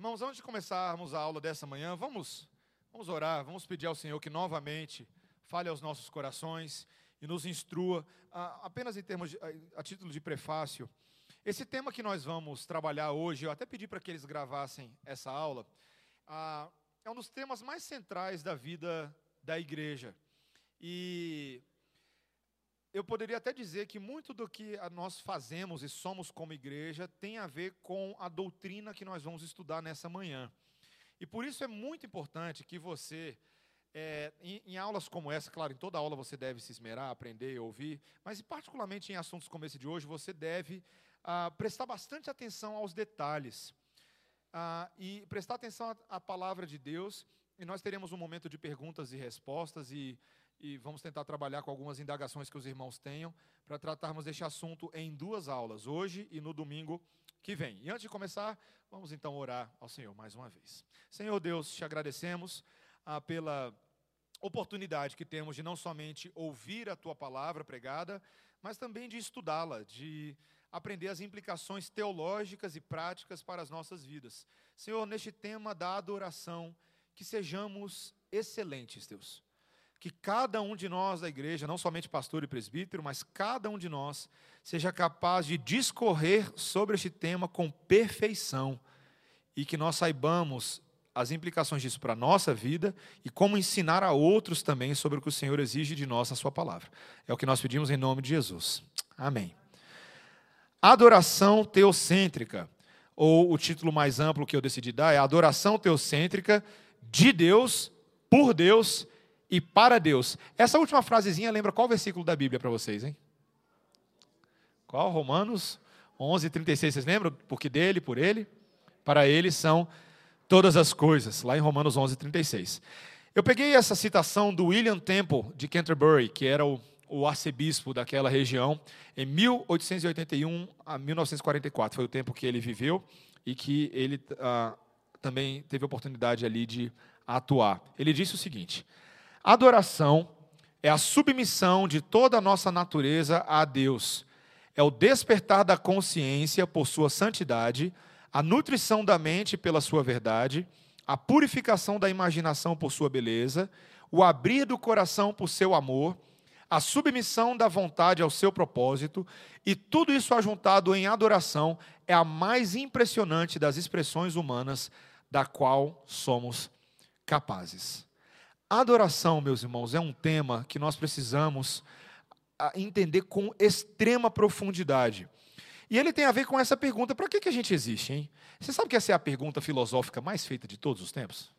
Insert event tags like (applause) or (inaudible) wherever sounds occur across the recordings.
Irmãos, antes de começarmos a aula dessa manhã, vamos, vamos orar, vamos pedir ao Senhor que novamente fale aos nossos corações e nos instrua, apenas em termos de, a, a título de prefácio. Esse tema que nós vamos trabalhar hoje, eu até pedi para que eles gravassem essa aula, ah, é um dos temas mais centrais da vida da igreja. E eu poderia até dizer que muito do que nós fazemos e somos como igreja tem a ver com a doutrina que nós vamos estudar nessa manhã. E por isso é muito importante que você, é, em, em, aulas como essa, claro, em toda aula você deve se esmerar, aprender ouvir, mas particularmente em assuntos como esse de hoje, você deve ah, prestar bastante atenção aos detalhes. Ah, e prestar atenção à, à palavra de Deus, e nós teremos um momento de perguntas e respostas, e e vamos tentar trabalhar com algumas indagações que os irmãos tenham para tratarmos deste assunto em duas aulas, hoje e no domingo que vem. E antes de começar, vamos então orar ao Senhor mais uma vez. Senhor Deus, te agradecemos ah, pela oportunidade que temos de não somente ouvir a tua palavra pregada, mas também de estudá-la, de aprender as implicações teológicas e práticas para as nossas vidas. Senhor, neste tema da adoração, que sejamos excelentes, Deus que cada um de nós da igreja, não somente pastor e presbítero, mas cada um de nós, seja capaz de discorrer sobre este tema com perfeição e que nós saibamos as implicações disso para a nossa vida e como ensinar a outros também sobre o que o Senhor exige de nós na Sua palavra. É o que nós pedimos em nome de Jesus. Amém. Adoração teocêntrica, ou o título mais amplo que eu decidi dar é Adoração teocêntrica de Deus, por Deus e para Deus. Essa última frasezinha lembra qual versículo da Bíblia para vocês, hein? Qual? Romanos 11, 36. Vocês lembram? Porque dele, por ele, para ele são todas as coisas. Lá em Romanos 11, 36. Eu peguei essa citação do William Temple de Canterbury, que era o, o arcebispo daquela região, em 1881 a 1944. Foi o tempo que ele viveu e que ele ah, também teve oportunidade ali de atuar. Ele disse o seguinte: Adoração é a submissão de toda a nossa natureza a Deus. É o despertar da consciência por sua santidade, a nutrição da mente pela sua verdade, a purificação da imaginação por sua beleza, o abrir do coração por seu amor, a submissão da vontade ao seu propósito, e tudo isso ajuntado em adoração é a mais impressionante das expressões humanas da qual somos capazes. Adoração, meus irmãos, é um tema que nós precisamos ah, entender com extrema profundidade. E ele tem a ver com essa pergunta: para que, que a gente existe, hein? Você sabe que essa é a pergunta filosófica mais feita de todos os tempos?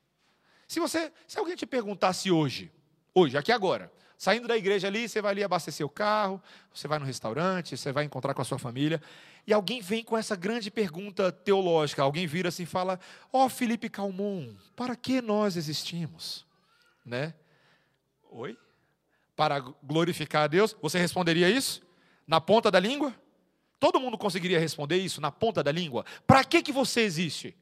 Se você, se alguém te perguntasse hoje, hoje, aqui agora, saindo da igreja ali, você vai ali abastecer o carro, você vai no restaurante, você vai encontrar com a sua família, e alguém vem com essa grande pergunta teológica, alguém vira assim e fala: Ó oh, Felipe Calmon, para que nós existimos? Né? Oi? Para glorificar a Deus, você responderia isso? Na ponta da língua? Todo mundo conseguiria responder isso na ponta da língua? Para que, que você existe?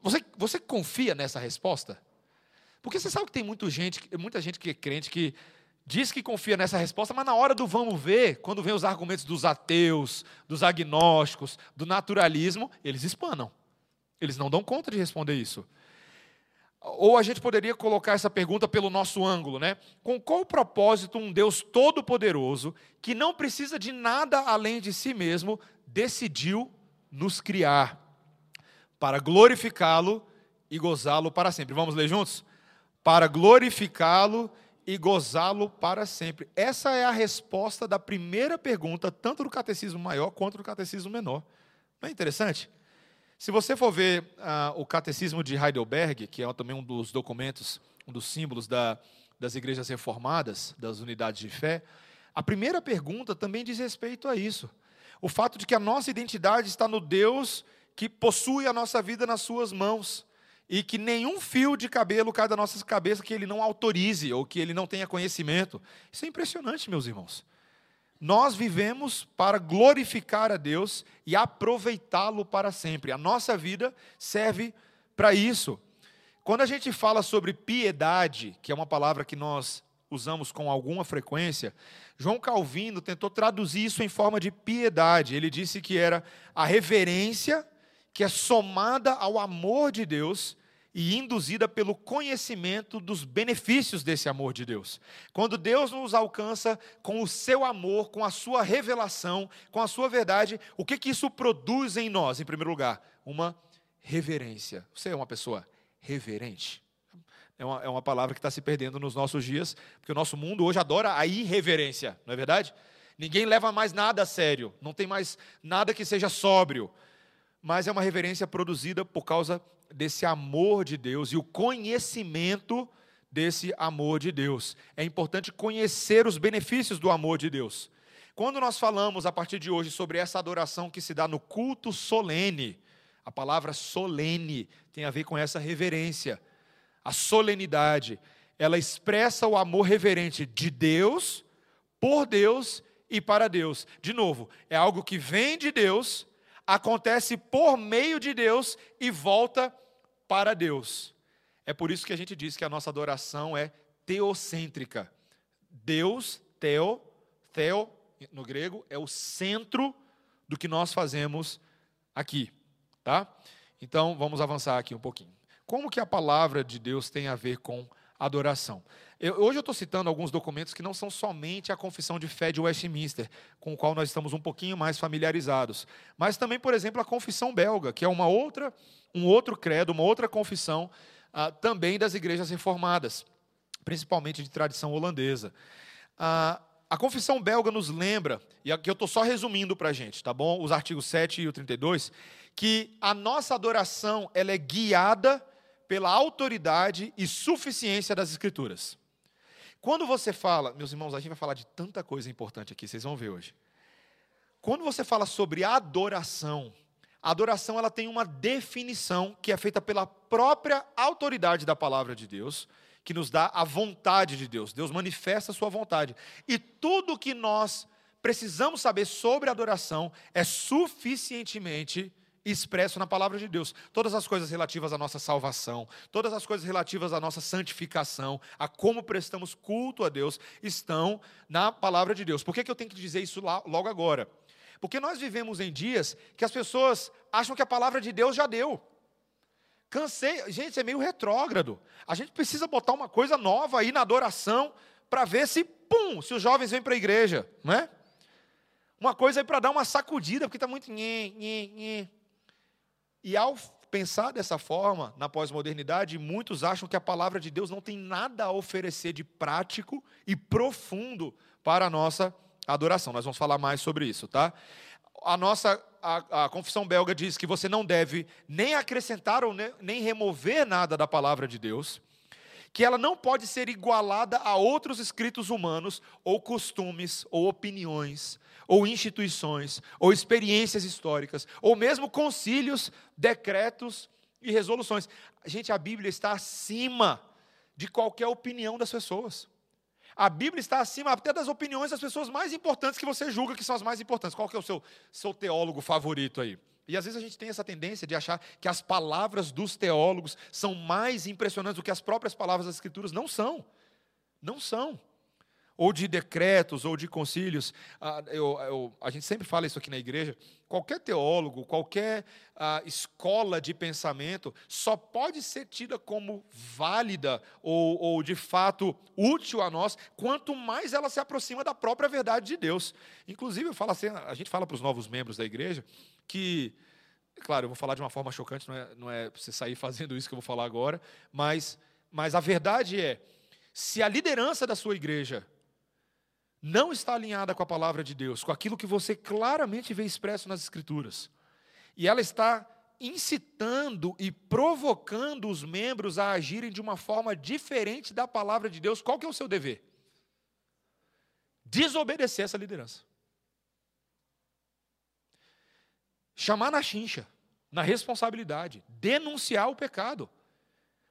Você, você confia nessa resposta? Porque você sabe que tem muita gente, muita gente que é crente que diz que confia nessa resposta, mas na hora do vamos ver, quando vem os argumentos dos ateus, dos agnósticos, do naturalismo, eles espanam. Eles não dão conta de responder isso. Ou a gente poderia colocar essa pergunta pelo nosso ângulo, né? Com qual propósito um Deus todo-poderoso, que não precisa de nada além de si mesmo, decidiu nos criar para glorificá-lo e gozá-lo para sempre? Vamos ler juntos? Para glorificá-lo e gozá-lo para sempre. Essa é a resposta da primeira pergunta, tanto do catecismo maior quanto do catecismo menor. Não é interessante? Se você for ver uh, o Catecismo de Heidelberg, que é também um dos documentos, um dos símbolos da, das igrejas reformadas, das unidades de fé, a primeira pergunta também diz respeito a isso. O fato de que a nossa identidade está no Deus que possui a nossa vida nas suas mãos e que nenhum fio de cabelo cai da nossa cabeça que ele não autorize ou que ele não tenha conhecimento. Isso é impressionante, meus irmãos. Nós vivemos para glorificar a Deus e aproveitá-lo para sempre. A nossa vida serve para isso. Quando a gente fala sobre piedade, que é uma palavra que nós usamos com alguma frequência, João Calvino tentou traduzir isso em forma de piedade. Ele disse que era a reverência que é somada ao amor de Deus e induzida pelo conhecimento dos benefícios desse amor de Deus. Quando Deus nos alcança com o seu amor, com a sua revelação, com a sua verdade, o que, que isso produz em nós, em primeiro lugar? Uma reverência. Você é uma pessoa reverente? É uma, é uma palavra que está se perdendo nos nossos dias, porque o nosso mundo hoje adora a irreverência, não é verdade? Ninguém leva mais nada a sério, não tem mais nada que seja sóbrio. Mas é uma reverência produzida por causa desse amor de Deus e o conhecimento desse amor de Deus. É importante conhecer os benefícios do amor de Deus. Quando nós falamos a partir de hoje sobre essa adoração que se dá no culto solene, a palavra solene tem a ver com essa reverência. A solenidade, ela expressa o amor reverente de Deus, por Deus e para Deus. De novo, é algo que vem de Deus, acontece por meio de Deus e volta para Deus. É por isso que a gente diz que a nossa adoração é teocêntrica. Deus, teo, theo, no grego, é o centro do que nós fazemos aqui. Tá? Então, vamos avançar aqui um pouquinho. Como que a palavra de Deus tem a ver com adoração? Eu, hoje eu estou citando alguns documentos que não são somente a confissão de fé de Westminster, com o qual nós estamos um pouquinho mais familiarizados, mas também, por exemplo, a confissão belga, que é uma outra, um outro credo, uma outra confissão ah, também das igrejas reformadas, principalmente de tradição holandesa. Ah, a confissão belga nos lembra, e aqui eu estou só resumindo para a gente, tá bom? Os artigos 7 e o 32, que a nossa adoração ela é guiada pela autoridade e suficiência das Escrituras. Quando você fala, meus irmãos, a gente vai falar de tanta coisa importante aqui, vocês vão ver hoje. Quando você fala sobre adoração, a adoração ela tem uma definição que é feita pela própria autoridade da palavra de Deus, que nos dá a vontade de Deus. Deus manifesta a sua vontade. E tudo que nós precisamos saber sobre adoração é suficientemente expresso na palavra de Deus. Todas as coisas relativas à nossa salvação, todas as coisas relativas à nossa santificação, a como prestamos culto a Deus, estão na palavra de Deus. Por que, que eu tenho que dizer isso logo agora? Porque nós vivemos em dias que as pessoas acham que a palavra de Deus já deu. Cansei, gente, é meio retrógrado. A gente precisa botar uma coisa nova aí na adoração para ver se, pum, se os jovens vêm para a igreja, não é? Uma coisa aí para dar uma sacudida, porque está muito. Nhê, nhê, nhê. E ao pensar dessa forma, na pós-modernidade, muitos acham que a palavra de Deus não tem nada a oferecer de prático e profundo para a nossa adoração. Nós vamos falar mais sobre isso, tá? A nossa a, a confissão belga diz que você não deve nem acrescentar ou nem, nem remover nada da palavra de Deus, que ela não pode ser igualada a outros escritos humanos ou costumes ou opiniões ou instituições, ou experiências históricas, ou mesmo concílios, decretos e resoluções. Gente, a Bíblia está acima de qualquer opinião das pessoas. A Bíblia está acima até das opiniões das pessoas mais importantes que você julga que são as mais importantes. Qual que é o seu, seu teólogo favorito aí? E às vezes a gente tem essa tendência de achar que as palavras dos teólogos são mais impressionantes do que as próprias palavras das Escrituras. Não são. Não são ou de decretos, ou de concílios. Ah, eu, eu, a gente sempre fala isso aqui na igreja. Qualquer teólogo, qualquer ah, escola de pensamento só pode ser tida como válida ou, ou, de fato útil a nós, quanto mais ela se aproxima da própria verdade de Deus. Inclusive, eu falo assim, a gente fala para os novos membros da igreja que, claro, eu vou falar de uma forma chocante, não é, não é você sair (laughs) fazendo isso que eu vou falar agora, mas, mas a verdade é, se a liderança da sua igreja não está alinhada com a palavra de Deus, com aquilo que você claramente vê expresso nas Escrituras. E ela está incitando e provocando os membros a agirem de uma forma diferente da palavra de Deus. Qual que é o seu dever? Desobedecer essa liderança. Chamar na chincha, na responsabilidade, denunciar o pecado.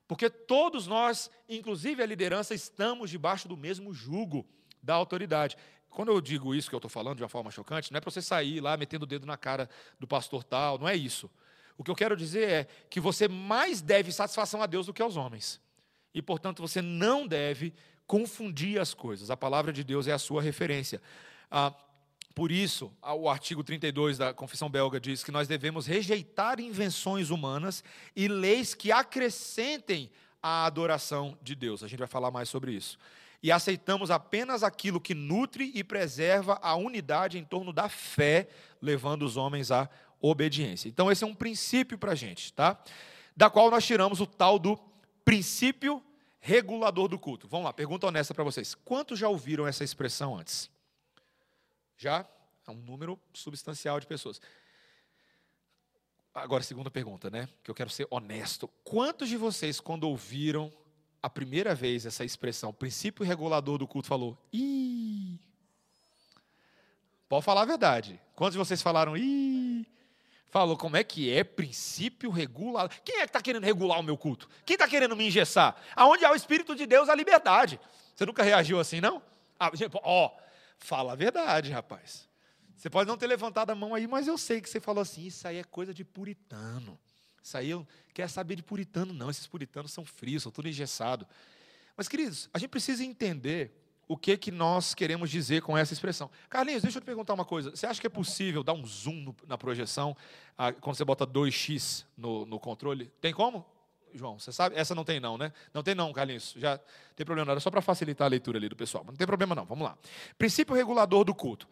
Porque todos nós, inclusive a liderança, estamos debaixo do mesmo jugo da autoridade. Quando eu digo isso que eu estou falando de uma forma chocante, não é para você sair lá metendo o dedo na cara do pastor tal, não é isso. O que eu quero dizer é que você mais deve satisfação a Deus do que aos homens. E, portanto, você não deve confundir as coisas. A palavra de Deus é a sua referência. Ah, Por isso, o artigo 32 da Confissão Belga diz que nós devemos rejeitar invenções humanas e leis que acrescentem a adoração de Deus. A gente vai falar mais sobre isso. E aceitamos apenas aquilo que nutre e preserva a unidade em torno da fé, levando os homens à obediência. Então, esse é um princípio para a gente, tá? Da qual nós tiramos o tal do princípio regulador do culto. Vamos lá, pergunta honesta para vocês. Quantos já ouviram essa expressão antes? Já? É um número substancial de pessoas. Agora, segunda pergunta, né? Que eu quero ser honesto. Quantos de vocês, quando ouviram a primeira vez essa expressão, princípio regulador do culto, falou, ih. Pode falar a verdade. Quantos de vocês falaram, ih? Falou, como é que é princípio regulador? Quem é que está querendo regular o meu culto? Quem está querendo me engessar? Aonde há o Espírito de Deus, a liberdade. Você nunca reagiu assim, não? Ah, ó, fala a verdade, rapaz. Você pode não ter levantado a mão aí, mas eu sei que você falou assim: isso aí é coisa de puritano. Isso aí eu quero saber de puritano, não. Esses puritanos são frios, são tudo engessado. Mas, queridos, a gente precisa entender o que, que nós queremos dizer com essa expressão. Carlinhos, deixa eu te perguntar uma coisa. Você acha que é possível dar um zoom no, na projeção ah, quando você bota 2x no, no controle? Tem como? João, você sabe? Essa não tem não, né? Não tem não, Carlinhos. Já tem problema não, era só para facilitar a leitura ali do pessoal. Mas não tem problema não, vamos lá. Princípio regulador do culto.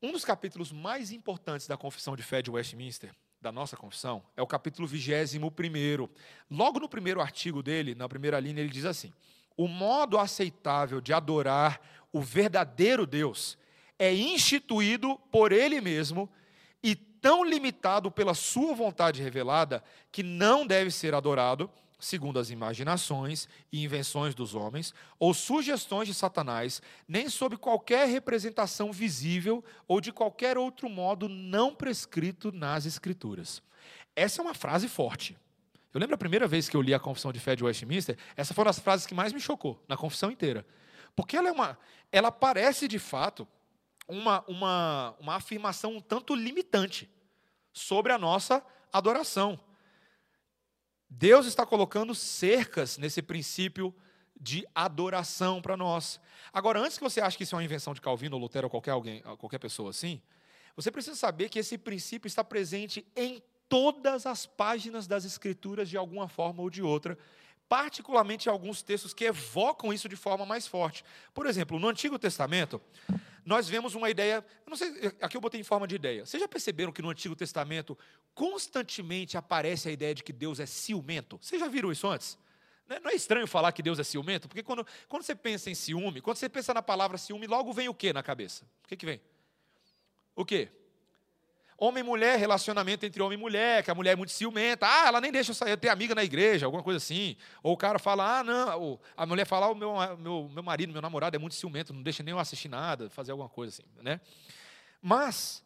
Um dos capítulos mais importantes da Confissão de Fé de Westminster, da nossa confissão, é o capítulo 21. Logo no primeiro artigo dele, na primeira linha, ele diz assim: O modo aceitável de adorar o verdadeiro Deus é instituído por ele mesmo e tão limitado pela sua vontade revelada que não deve ser adorado segundo as imaginações e invenções dos homens, ou sugestões de Satanás, nem sob qualquer representação visível ou de qualquer outro modo não prescrito nas Escrituras. Essa é uma frase forte. Eu lembro a primeira vez que eu li a Confissão de Fé de Westminster, essa foi uma das frases que mais me chocou na confissão inteira. Porque ela é uma. Ela parece, de fato, uma, uma, uma afirmação um tanto limitante sobre a nossa adoração. Deus está colocando cercas nesse princípio de adoração para nós. Agora, antes que você ache que isso é uma invenção de Calvino, ou Lutero, ou qualquer, alguém, qualquer pessoa assim, você precisa saber que esse princípio está presente em todas as páginas das Escrituras, de alguma forma ou de outra, particularmente em alguns textos que evocam isso de forma mais forte. Por exemplo, no Antigo Testamento, nós vemos uma ideia, não sei, aqui eu botei em forma de ideia. Vocês já perceberam que no Antigo Testamento constantemente aparece a ideia de que Deus é ciumento? Vocês já viram isso antes? Não é, estranho falar que Deus é ciumento? Porque quando, quando você pensa em ciúme, quando você pensa na palavra ciúme, logo vem o que na cabeça? O que, que vem? O quê? Homem e mulher, relacionamento entre homem e mulher, que a mulher é muito ciumenta. Ah, ela nem deixa eu sair, tenho amiga na igreja, alguma coisa assim. Ou o cara fala, ah, não. a mulher fala, ah, o meu, meu, meu marido, meu namorado é muito ciumento, não deixa nem eu assistir nada, fazer alguma coisa assim. Né? Mas,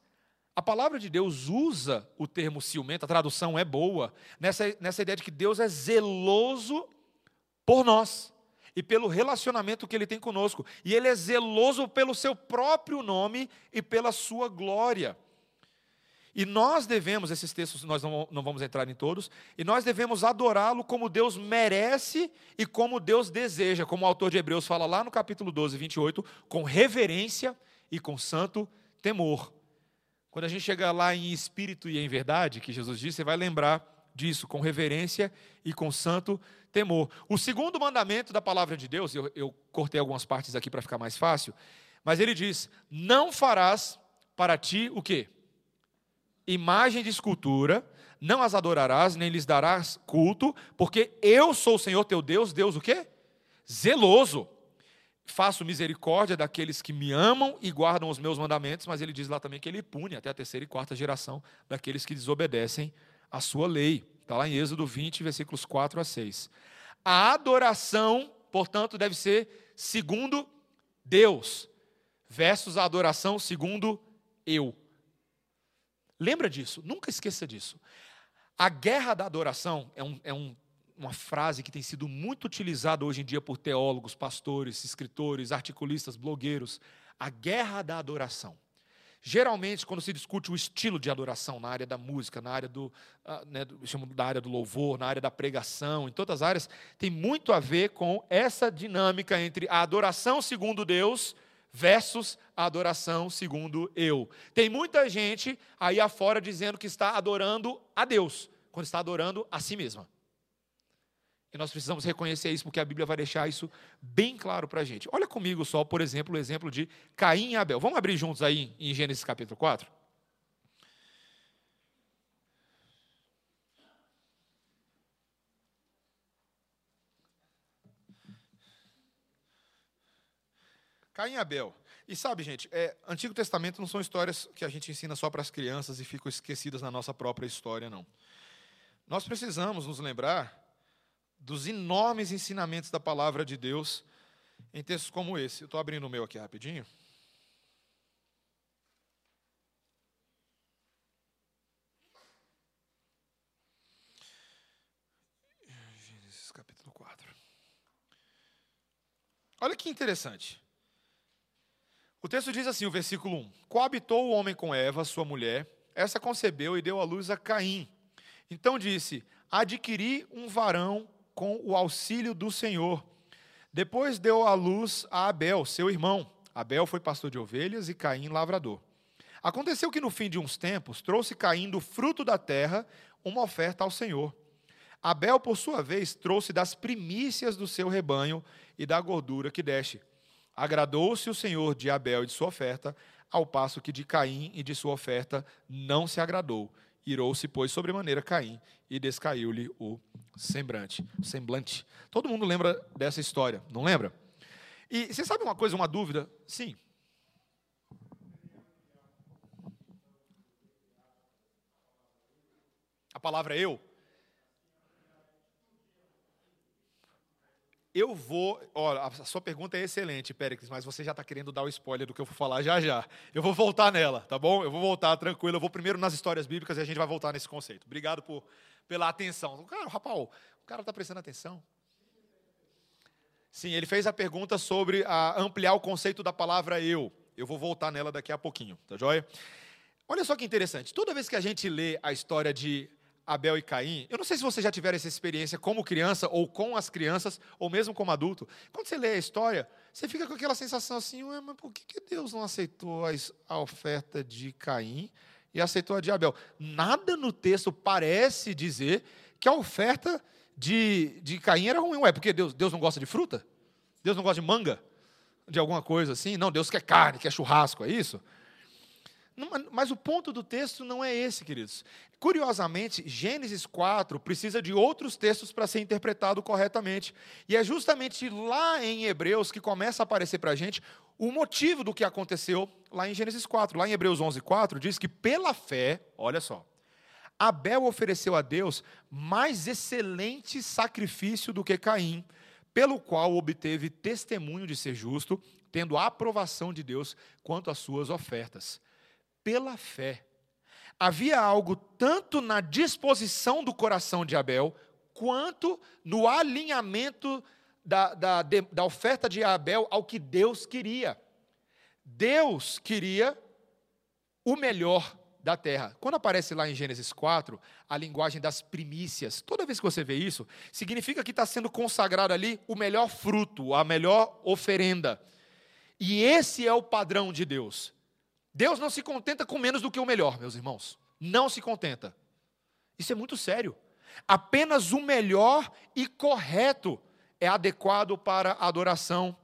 a palavra de Deus usa o termo ciumento, a tradução é boa, nessa, nessa ideia de que Deus é zeloso por nós e pelo relacionamento que ele tem conosco. E ele é zeloso pelo seu próprio nome e pela sua glória. E nós devemos, esses textos nós não, não vamos entrar em todos, e nós devemos adorá-lo como Deus merece e como Deus deseja, como o autor de Hebreus fala lá no capítulo 12, 28, com reverência e com santo temor. Quando a gente chega lá em espírito e em verdade, que Jesus disse, você vai lembrar disso, com reverência e com santo temor. O segundo mandamento da palavra de Deus, eu, eu cortei algumas partes aqui para ficar mais fácil, mas ele diz: Não farás para ti o quê? Imagem de escultura, não as adorarás, nem lhes darás culto, porque eu sou o Senhor teu Deus, Deus o quê? Zeloso. Faço misericórdia daqueles que me amam e guardam os meus mandamentos, mas ele diz lá também que ele pune até a terceira e quarta geração daqueles que desobedecem a sua lei. Está lá em Êxodo 20, versículos 4 a 6. A adoração, portanto, deve ser segundo Deus, versus a adoração segundo eu. Lembra disso, nunca esqueça disso. A guerra da adoração é, um, é um, uma frase que tem sido muito utilizada hoje em dia por teólogos, pastores, escritores, articulistas, blogueiros. A guerra da adoração. Geralmente, quando se discute o estilo de adoração na área da música, na área do, uh, né, chamo da área do louvor, na área da pregação, em todas as áreas, tem muito a ver com essa dinâmica entre a adoração segundo Deus versus a adoração segundo eu. Tem muita gente aí afora dizendo que está adorando a Deus, quando está adorando a si mesma. E nós precisamos reconhecer isso, porque a Bíblia vai deixar isso bem claro para a gente. Olha comigo só, por exemplo, o exemplo de Caim e Abel. Vamos abrir juntos aí em Gênesis capítulo 4? Caim e Abel. E sabe, gente, é, Antigo Testamento não são histórias que a gente ensina só para as crianças e ficam esquecidas na nossa própria história, não. Nós precisamos nos lembrar dos enormes ensinamentos da palavra de Deus em textos como esse. Eu estou abrindo o meu aqui rapidinho. Gênesis capítulo 4. Olha que interessante. O texto diz assim, o versículo 1: Coabitou o homem com Eva, sua mulher, essa concebeu e deu à luz a Caim. Então disse: Adquiri um varão com o auxílio do Senhor. Depois deu à luz a Abel, seu irmão. Abel foi pastor de ovelhas e Caim lavrador. Aconteceu que no fim de uns tempos trouxe Caim do fruto da terra uma oferta ao Senhor. Abel, por sua vez, trouxe das primícias do seu rebanho e da gordura que deste. Agradou-se o Senhor de Abel e de sua oferta, ao passo que de Caim e de sua oferta não se agradou. Irou-se, pois, sobremaneira Caim e descaiu-lhe o semblante. semblante. Todo mundo lembra dessa história, não lembra? E você sabe uma coisa, uma dúvida? Sim. A palavra eu Eu vou. Olha, a sua pergunta é excelente, Péricles, mas você já está querendo dar o spoiler do que eu vou falar já já. Eu vou voltar nela, tá bom? Eu vou voltar tranquilo. Eu vou primeiro nas histórias bíblicas e a gente vai voltar nesse conceito. Obrigado por, pela atenção. Cara, rapaz, o cara está prestando atenção. Sim, ele fez a pergunta sobre a ampliar o conceito da palavra eu. Eu vou voltar nela daqui a pouquinho, tá joia? Olha só que interessante. Toda vez que a gente lê a história de Abel e Caim, eu não sei se você já tiver essa experiência como criança, ou com as crianças, ou mesmo como adulto. Quando você lê a história, você fica com aquela sensação assim, mas por que Deus não aceitou a oferta de Caim e aceitou a de Abel? Nada no texto parece dizer que a oferta de, de Caim era ruim. Ué, porque Deus, Deus não gosta de fruta? Deus não gosta de manga? De alguma coisa assim? Não, Deus quer carne, quer churrasco, é isso? Mas o ponto do texto não é esse, queridos. Curiosamente, Gênesis 4 precisa de outros textos para ser interpretado corretamente. E é justamente lá em Hebreus que começa a aparecer para a gente o motivo do que aconteceu lá em Gênesis 4. Lá em Hebreus 11, 4, diz que pela fé, olha só, Abel ofereceu a Deus mais excelente sacrifício do que Caim, pelo qual obteve testemunho de ser justo, tendo a aprovação de Deus quanto às suas ofertas pela fé. Havia algo tanto na disposição do coração de Abel, quanto no alinhamento da, da, da oferta de Abel ao que Deus queria. Deus queria o melhor da terra. Quando aparece lá em Gênesis 4, a linguagem das primícias, toda vez que você vê isso, significa que está sendo consagrado ali o melhor fruto, a melhor oferenda. E esse é o padrão de Deus. Deus não se contenta com menos do que o melhor, meus irmãos. Não se contenta. Isso é muito sério. Apenas o melhor e correto é adequado para a adoração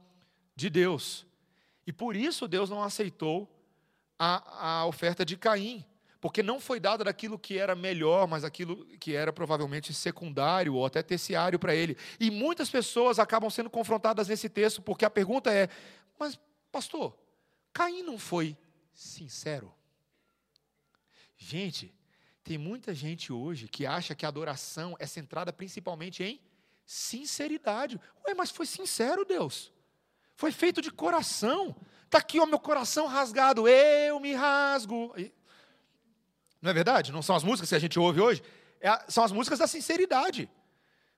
de Deus. E por isso Deus não aceitou a, a oferta de Caim, porque não foi dada daquilo que era melhor, mas aquilo que era provavelmente secundário ou até terciário para ele. E muitas pessoas acabam sendo confrontadas nesse texto, porque a pergunta é: mas, pastor, Caim não foi sincero. Gente, tem muita gente hoje que acha que a adoração é centrada principalmente em sinceridade. Ué, mas foi sincero, Deus. Foi feito de coração. Está aqui o meu coração rasgado. Eu me rasgo. Não é verdade? Não são as músicas que a gente ouve hoje? É, são as músicas da sinceridade.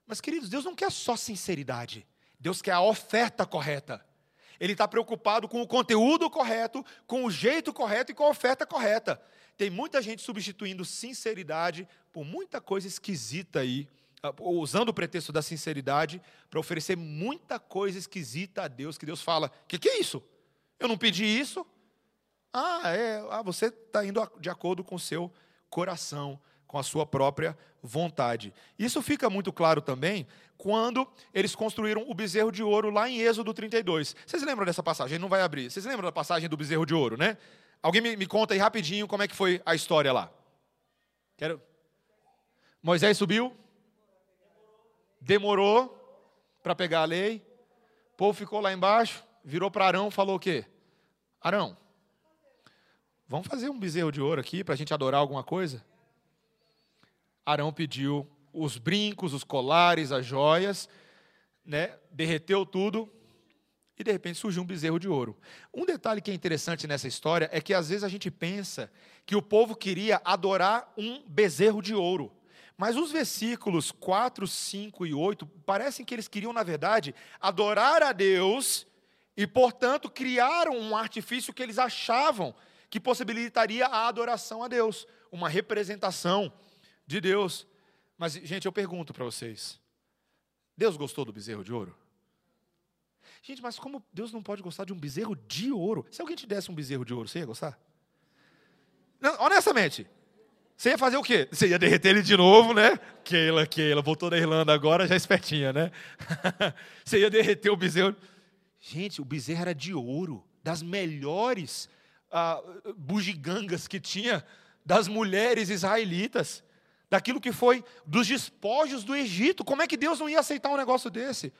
Mas, queridos, Deus não quer só sinceridade. Deus quer a oferta correta. Ele está preocupado com o conteúdo correto, com o jeito correto e com a oferta correta. Tem muita gente substituindo sinceridade por muita coisa esquisita aí, ah, usando o pretexto da sinceridade para oferecer muita coisa esquisita a Deus, que Deus fala: o que, que é isso? Eu não pedi isso. Ah, é, ah, você está indo de acordo com o seu coração, com a sua própria vontade. Isso fica muito claro também quando eles construíram o bezerro de ouro lá em Êxodo 32. Vocês lembram dessa passagem? Não vai abrir. Vocês lembram da passagem do bezerro de ouro, né? Alguém me, me conta aí rapidinho como é que foi a história lá. Quero. Moisés subiu, demorou para pegar a lei, o povo ficou lá embaixo, virou para Arão, falou o quê? Arão, vamos fazer um bezerro de ouro aqui para a gente adorar alguma coisa? Arão pediu os brincos, os colares, as joias, né? derreteu tudo e de repente surgiu um bezerro de ouro. Um detalhe que é interessante nessa história é que às vezes a gente pensa que o povo queria adorar um bezerro de ouro. Mas os versículos 4, 5 e 8 parecem que eles queriam, na verdade, adorar a Deus e, portanto, criaram um artifício que eles achavam que possibilitaria a adoração a Deus, uma representação de Deus. Mas, gente, eu pergunto para vocês: Deus gostou do bezerro de ouro? Gente, mas como Deus não pode gostar de um bezerro de ouro? Se alguém te desse um bezerro de ouro, você ia gostar? Não, honestamente, você ia fazer o quê? Você ia derreter ele de novo, né? Keila, Keila, voltou da Irlanda agora, já espertinha, né? (laughs) você ia derreter o bezerro. Gente, o bezerro era de ouro, das melhores ah, bugigangas que tinha das mulheres israelitas daquilo que foi dos despojos do Egito. Como é que Deus não ia aceitar um negócio desse?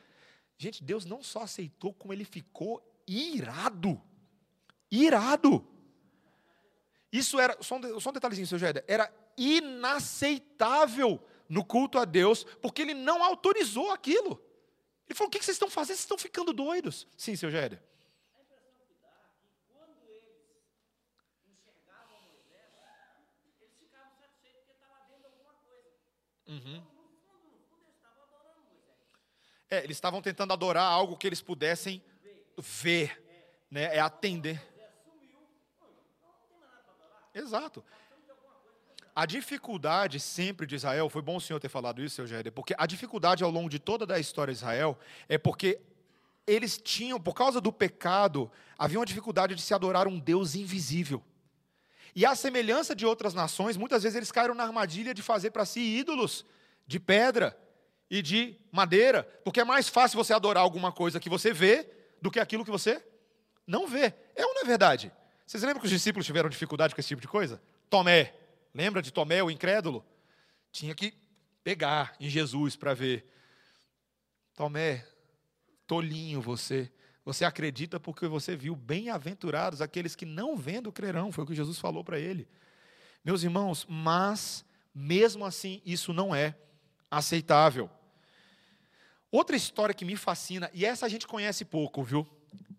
Gente, Deus não só aceitou, como ele ficou irado. Irado. Isso era, só um, só um detalhezinho, seu Géder, era inaceitável no culto a Deus, porque ele não autorizou aquilo. Ele falou: o que vocês estão fazendo? Vocês estão ficando doidos. Sim, seu Géder. Uhum. É, eles estavam tentando adorar algo que eles pudessem ver, né? É atender. Exato. A dificuldade sempre de Israel, foi bom o senhor ter falado isso, seu Jair, porque a dificuldade ao longo de toda a história de Israel é porque eles tinham, por causa do pecado, havia uma dificuldade de se adorar um Deus invisível. E à semelhança de outras nações, muitas vezes eles caíram na armadilha de fazer para si ídolos de pedra e de madeira, porque é mais fácil você adorar alguma coisa que você vê do que aquilo que você não vê. É ou não é verdade? Vocês lembram que os discípulos tiveram dificuldade com esse tipo de coisa? Tomé, lembra de Tomé, o incrédulo? Tinha que pegar em Jesus para ver. Tomé, tolinho você. Você acredita porque você viu bem-aventurados aqueles que não vendo crerão, foi o que Jesus falou para ele. Meus irmãos, mas mesmo assim isso não é aceitável. Outra história que me fascina, e essa a gente conhece pouco, viu?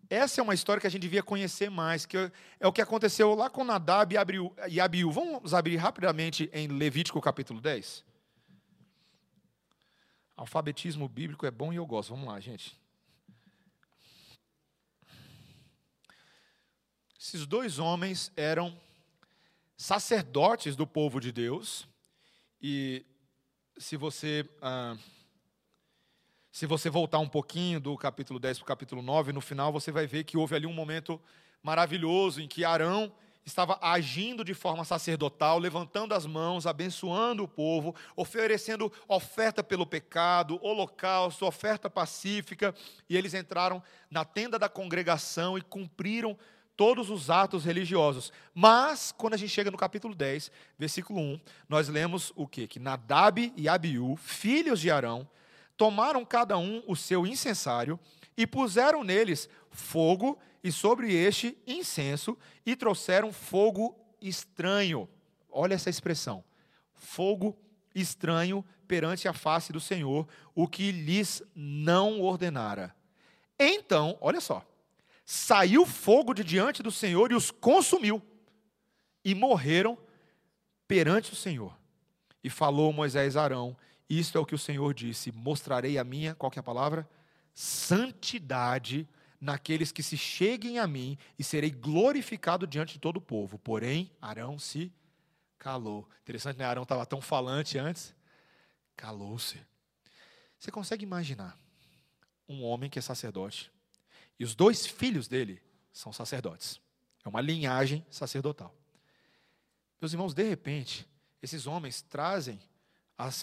Essa é uma história que a gente devia conhecer mais, que é o que aconteceu lá com Nadab e Abiú. Vamos abrir rapidamente em Levítico capítulo 10? Alfabetismo bíblico é bom e eu gosto. Vamos lá, gente. Esses dois homens eram sacerdotes do povo de Deus. E se você, ah, se você voltar um pouquinho do capítulo 10 para o capítulo 9, no final você vai ver que houve ali um momento maravilhoso em que Arão estava agindo de forma sacerdotal, levantando as mãos, abençoando o povo, oferecendo oferta pelo pecado, holocausto, oferta pacífica, e eles entraram na tenda da congregação e cumpriram todos os atos religiosos. Mas, quando a gente chega no capítulo 10, versículo 1, nós lemos o quê? Que Nadab e Abiú, filhos de Arão, tomaram cada um o seu incensário e puseram neles fogo e sobre este incenso e trouxeram fogo estranho. Olha essa expressão. Fogo estranho perante a face do Senhor, o que lhes não ordenara. Então, olha só, saiu fogo de diante do Senhor e os consumiu, e morreram perante o Senhor. E falou Moisés a Arão: Isto é o que o Senhor disse: Mostrarei a minha, qual que é a palavra? Santidade naqueles que se cheguem a mim, e serei glorificado diante de todo o povo. Porém, Arão se calou. Interessante, né? Arão estava tão falante antes. Calou-se. Você consegue imaginar um homem que é sacerdote, e os dois filhos dele são sacerdotes. É uma linhagem sacerdotal. Meus irmãos, de repente, esses homens trazem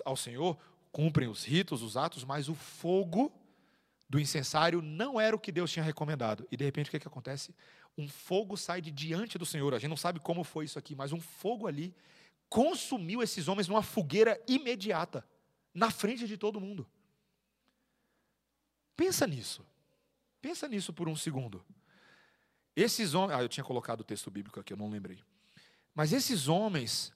ao Senhor, cumprem os ritos, os atos, mas o fogo do incensário não era o que Deus tinha recomendado. E de repente o que, que acontece? Um fogo sai de diante do Senhor. A gente não sabe como foi isso aqui, mas um fogo ali consumiu esses homens numa fogueira imediata, na frente de todo mundo. Pensa nisso. Pensa nisso por um segundo. Esses homens. Ah, eu tinha colocado o texto bíblico aqui, eu não lembrei. Mas esses homens,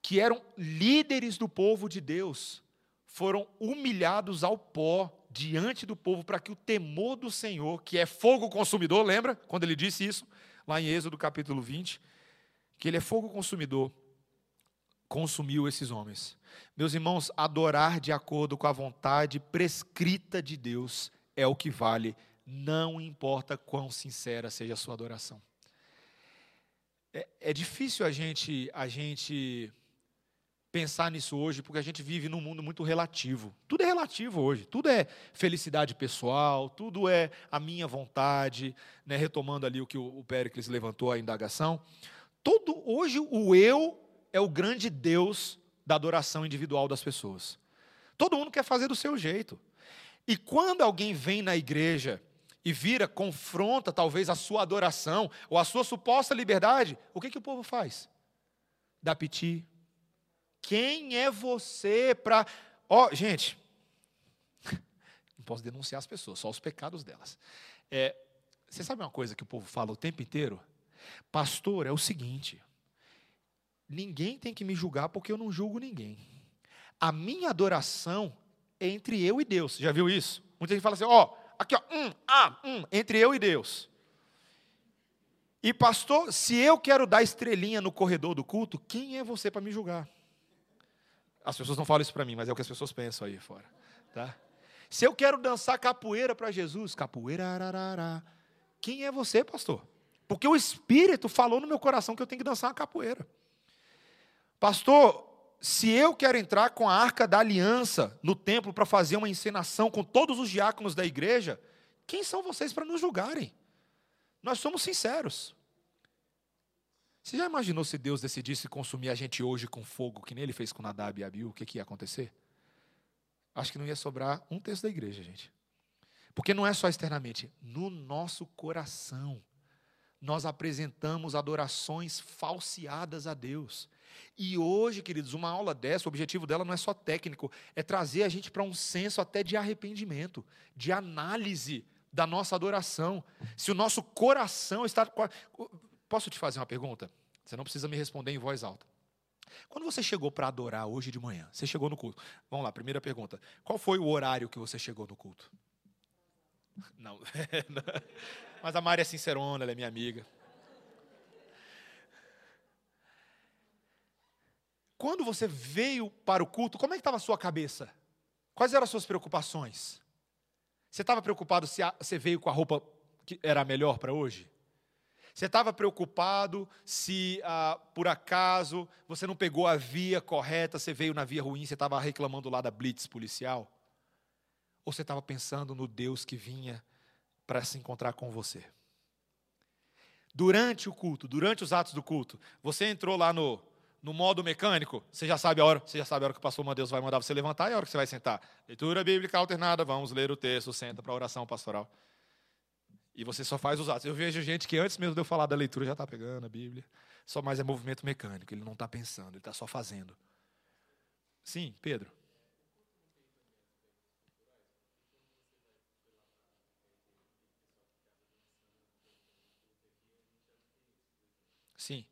que eram líderes do povo de Deus, foram humilhados ao pó diante do povo para que o temor do Senhor, que é fogo consumidor, lembra quando ele disse isso? Lá em Êxodo capítulo 20, que ele é fogo consumidor, consumiu esses homens. Meus irmãos, adorar de acordo com a vontade prescrita de Deus é o que vale, não importa quão sincera seja a sua adoração. É, é difícil a gente, a gente pensar nisso hoje, porque a gente vive num mundo muito relativo. Tudo é relativo hoje. Tudo é felicidade pessoal, tudo é a minha vontade, né? retomando ali o que o Péricles levantou a indagação. Todo hoje o eu é o grande Deus da adoração individual das pessoas. Todo mundo quer fazer do seu jeito. E quando alguém vem na igreja e vira, confronta talvez a sua adoração ou a sua suposta liberdade, o que, que o povo faz? Dá piti. Quem é você para. Ó, oh, gente, (laughs) não posso denunciar as pessoas, só os pecados delas. É, você sabe uma coisa que o povo fala o tempo inteiro? Pastor, é o seguinte: Ninguém tem que me julgar porque eu não julgo ninguém. A minha adoração é entre eu e Deus. Já viu isso? Muita gente fala assim: ó, aqui ó, um, ah, um, entre eu e Deus. E pastor, se eu quero dar estrelinha no corredor do culto, quem é você para me julgar? As pessoas não falam isso para mim, mas é o que as pessoas pensam aí fora, tá? Se eu quero dançar capoeira para Jesus, capoeira, ararará, quem é você, pastor? Porque o Espírito falou no meu coração que eu tenho que dançar uma capoeira. Pastor, se eu quero entrar com a arca da aliança no templo para fazer uma encenação com todos os diáconos da igreja, quem são vocês para nos julgarem? Nós somos sinceros. Você já imaginou se Deus decidisse consumir a gente hoje com fogo, que nem ele fez com Nadab e Abiú, o que, que ia acontecer? Acho que não ia sobrar um terço da igreja, gente. Porque não é só externamente, no nosso coração nós apresentamos adorações falseadas a Deus. E hoje, queridos, uma aula dessa, o objetivo dela não é só técnico, é trazer a gente para um senso até de arrependimento, de análise da nossa adoração. Se o nosso coração está. Posso te fazer uma pergunta? Você não precisa me responder em voz alta. Quando você chegou para adorar hoje de manhã, você chegou no culto. Vamos lá, primeira pergunta. Qual foi o horário que você chegou no culto? Não. (laughs) Mas a Maria é sincerona, ela é minha amiga. Quando você veio para o culto, como é que estava a sua cabeça? Quais eram as suas preocupações? Você estava preocupado se você veio com a roupa que era melhor para hoje? Você estava preocupado se, ah, por acaso, você não pegou a via correta, você veio na via ruim, você estava reclamando lá da blitz policial? Ou você estava pensando no Deus que vinha para se encontrar com você? Durante o culto, durante os atos do culto, você entrou lá no, no modo mecânico, você já sabe a hora, você já sabe a hora que o pastor Deus vai mandar você levantar e a hora que você vai sentar. Leitura bíblica alternada, vamos ler o texto, senta para a oração pastoral. E você só faz os atos. Eu vejo gente que antes mesmo de eu falar da leitura já está pegando a Bíblia. Só mais é movimento mecânico, ele não está pensando, ele está só fazendo. Sim, Pedro. Sim.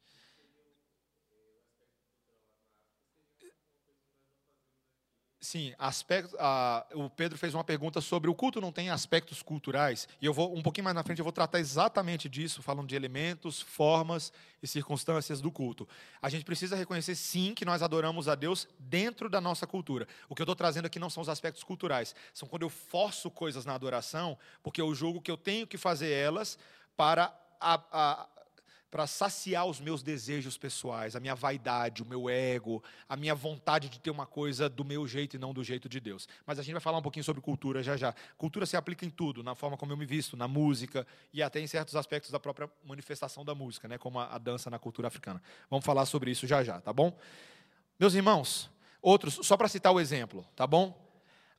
Sim, aspecto, ah, o Pedro fez uma pergunta sobre o culto não tem aspectos culturais. E eu vou um pouquinho mais na frente eu vou tratar exatamente disso, falando de elementos, formas e circunstâncias do culto. A gente precisa reconhecer sim que nós adoramos a Deus dentro da nossa cultura. O que eu estou trazendo aqui não são os aspectos culturais, são quando eu forço coisas na adoração, porque eu julgo que eu tenho que fazer elas para a, a, para saciar os meus desejos pessoais, a minha vaidade, o meu ego, a minha vontade de ter uma coisa do meu jeito e não do jeito de Deus. Mas a gente vai falar um pouquinho sobre cultura já já. Cultura se aplica em tudo, na forma como eu me visto, na música e até em certos aspectos da própria manifestação da música, né, como a, a dança na cultura africana. Vamos falar sobre isso já já, tá bom? Meus irmãos, outros, só para citar o exemplo, tá bom?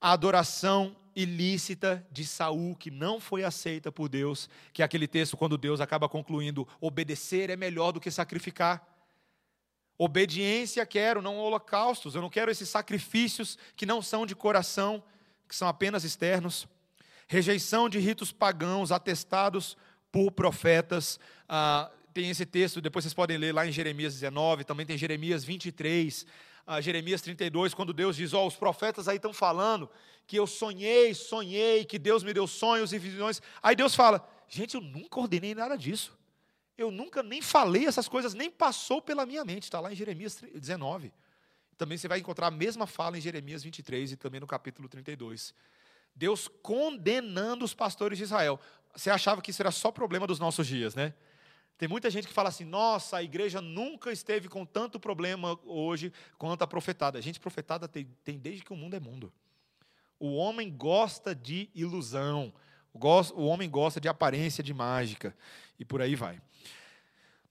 A adoração ilícita de Saul, que não foi aceita por Deus, que é aquele texto quando Deus acaba concluindo: obedecer é melhor do que sacrificar. Obediência quero, não holocaustos. Eu não quero esses sacrifícios que não são de coração, que são apenas externos. Rejeição de ritos pagãos atestados por profetas. Ah, tem esse texto, depois vocês podem ler lá em Jeremias 19, também tem Jeremias 23 a Jeremias 32, quando Deus diz: Ó, oh, os profetas aí estão falando que eu sonhei, sonhei, que Deus me deu sonhos e visões. Aí Deus fala: Gente, eu nunca ordenei nada disso. Eu nunca nem falei essas coisas, nem passou pela minha mente. Está lá em Jeremias 19. Também você vai encontrar a mesma fala em Jeremias 23 e também no capítulo 32. Deus condenando os pastores de Israel. Você achava que isso era só problema dos nossos dias, né? Tem muita gente que fala assim: nossa, a igreja nunca esteve com tanto problema hoje quanto a profetada. A gente, profetada tem, tem desde que o mundo é mundo. O homem gosta de ilusão, o homem gosta de aparência, de mágica, e por aí vai.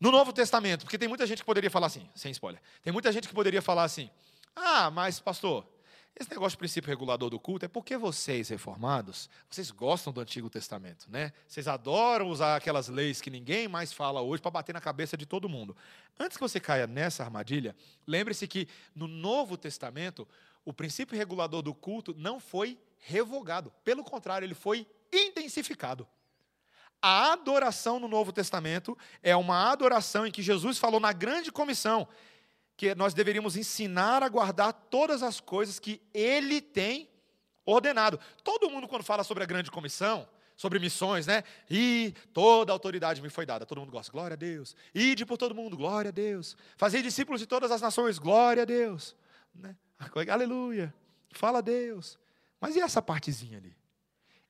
No Novo Testamento, porque tem muita gente que poderia falar assim, sem spoiler, tem muita gente que poderia falar assim: ah, mas pastor, esse negócio de princípio regulador do culto é porque vocês, reformados, vocês gostam do Antigo Testamento, né? Vocês adoram usar aquelas leis que ninguém mais fala hoje para bater na cabeça de todo mundo. Antes que você caia nessa armadilha, lembre-se que no Novo Testamento, o princípio regulador do culto não foi revogado. Pelo contrário, ele foi intensificado. A adoração no Novo Testamento é uma adoração em que Jesus falou na grande comissão que nós deveríamos ensinar a guardar todas as coisas que ele tem ordenado. Todo mundo, quando fala sobre a grande comissão, sobre missões, né? E toda a autoridade me foi dada. Todo mundo gosta, glória a Deus. Ide por todo mundo, glória a Deus. Fazer discípulos de todas as nações, glória a Deus. Né? (laughs) Aleluia. Fala a Deus. Mas e essa partezinha ali?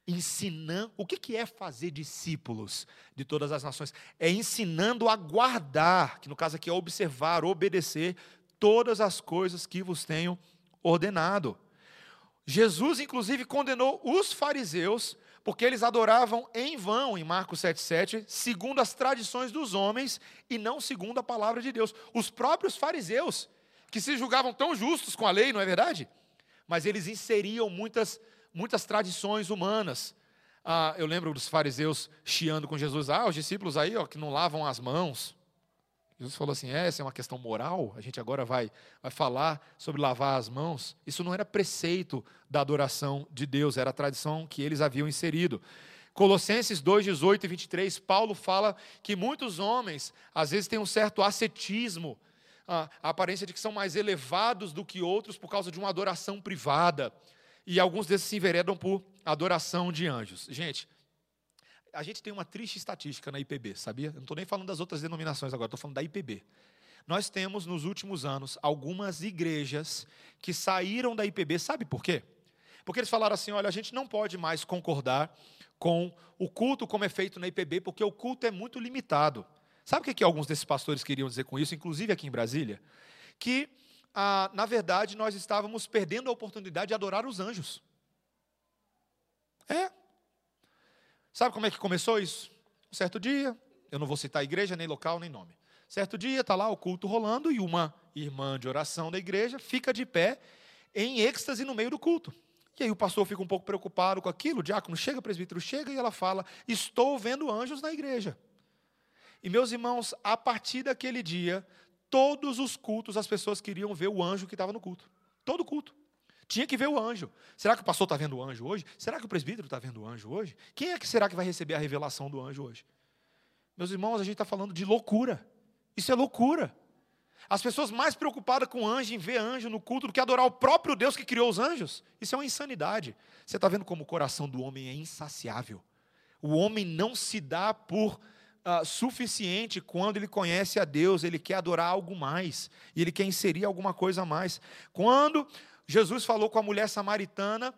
Ensinando. O que é fazer discípulos de todas as nações? É ensinando a guardar, que no caso aqui é observar, obedecer todas as coisas que vos tenho ordenado. Jesus, inclusive, condenou os fariseus, porque eles adoravam em vão, em Marcos 7,7, segundo as tradições dos homens e não segundo a palavra de Deus. Os próprios fariseus, que se julgavam tão justos com a lei, não é verdade? Mas eles inseriam muitas muitas tradições humanas. Ah, eu lembro dos fariseus chiando com Jesus, ah, os discípulos aí ó, que não lavam as mãos. Jesus falou assim: é, essa é uma questão moral, a gente agora vai, vai falar sobre lavar as mãos. Isso não era preceito da adoração de Deus, era a tradição que eles haviam inserido. Colossenses 2, 18 e 23, Paulo fala que muitos homens, às vezes, têm um certo ascetismo, a aparência de que são mais elevados do que outros por causa de uma adoração privada e alguns desses se enveredam por adoração de anjos. Gente, a gente tem uma triste estatística na IPB, sabia? Eu não estou nem falando das outras denominações agora, estou falando da IPB. Nós temos, nos últimos anos, algumas igrejas que saíram da IPB, sabe por quê? Porque eles falaram assim: olha, a gente não pode mais concordar com o culto como é feito na IPB, porque o culto é muito limitado. Sabe o que, que alguns desses pastores queriam dizer com isso, inclusive aqui em Brasília? Que ah, na verdade, nós estávamos perdendo a oportunidade de adorar os anjos. É. Sabe como é que começou isso? Um certo dia, eu não vou citar igreja, nem local, nem nome. Certo dia, está lá o culto rolando e uma irmã de oração da igreja fica de pé em êxtase no meio do culto. E aí o pastor fica um pouco preocupado com aquilo, o diácono chega, o presbítero chega e ela fala: Estou vendo anjos na igreja. E meus irmãos, a partir daquele dia, todos os cultos as pessoas queriam ver o anjo que estava no culto. Todo culto. Tinha que ver o anjo. Será que o pastor está vendo o anjo hoje? Será que o presbítero está vendo o anjo hoje? Quem é que será que vai receber a revelação do anjo hoje? Meus irmãos, a gente está falando de loucura. Isso é loucura. As pessoas mais preocupadas com anjo, em ver anjo no culto, do que adorar o próprio Deus que criou os anjos. Isso é uma insanidade. Você está vendo como o coração do homem é insaciável. O homem não se dá por uh, suficiente quando ele conhece a Deus, ele quer adorar algo mais, e ele quer inserir alguma coisa a mais. Quando Jesus falou com a mulher samaritana,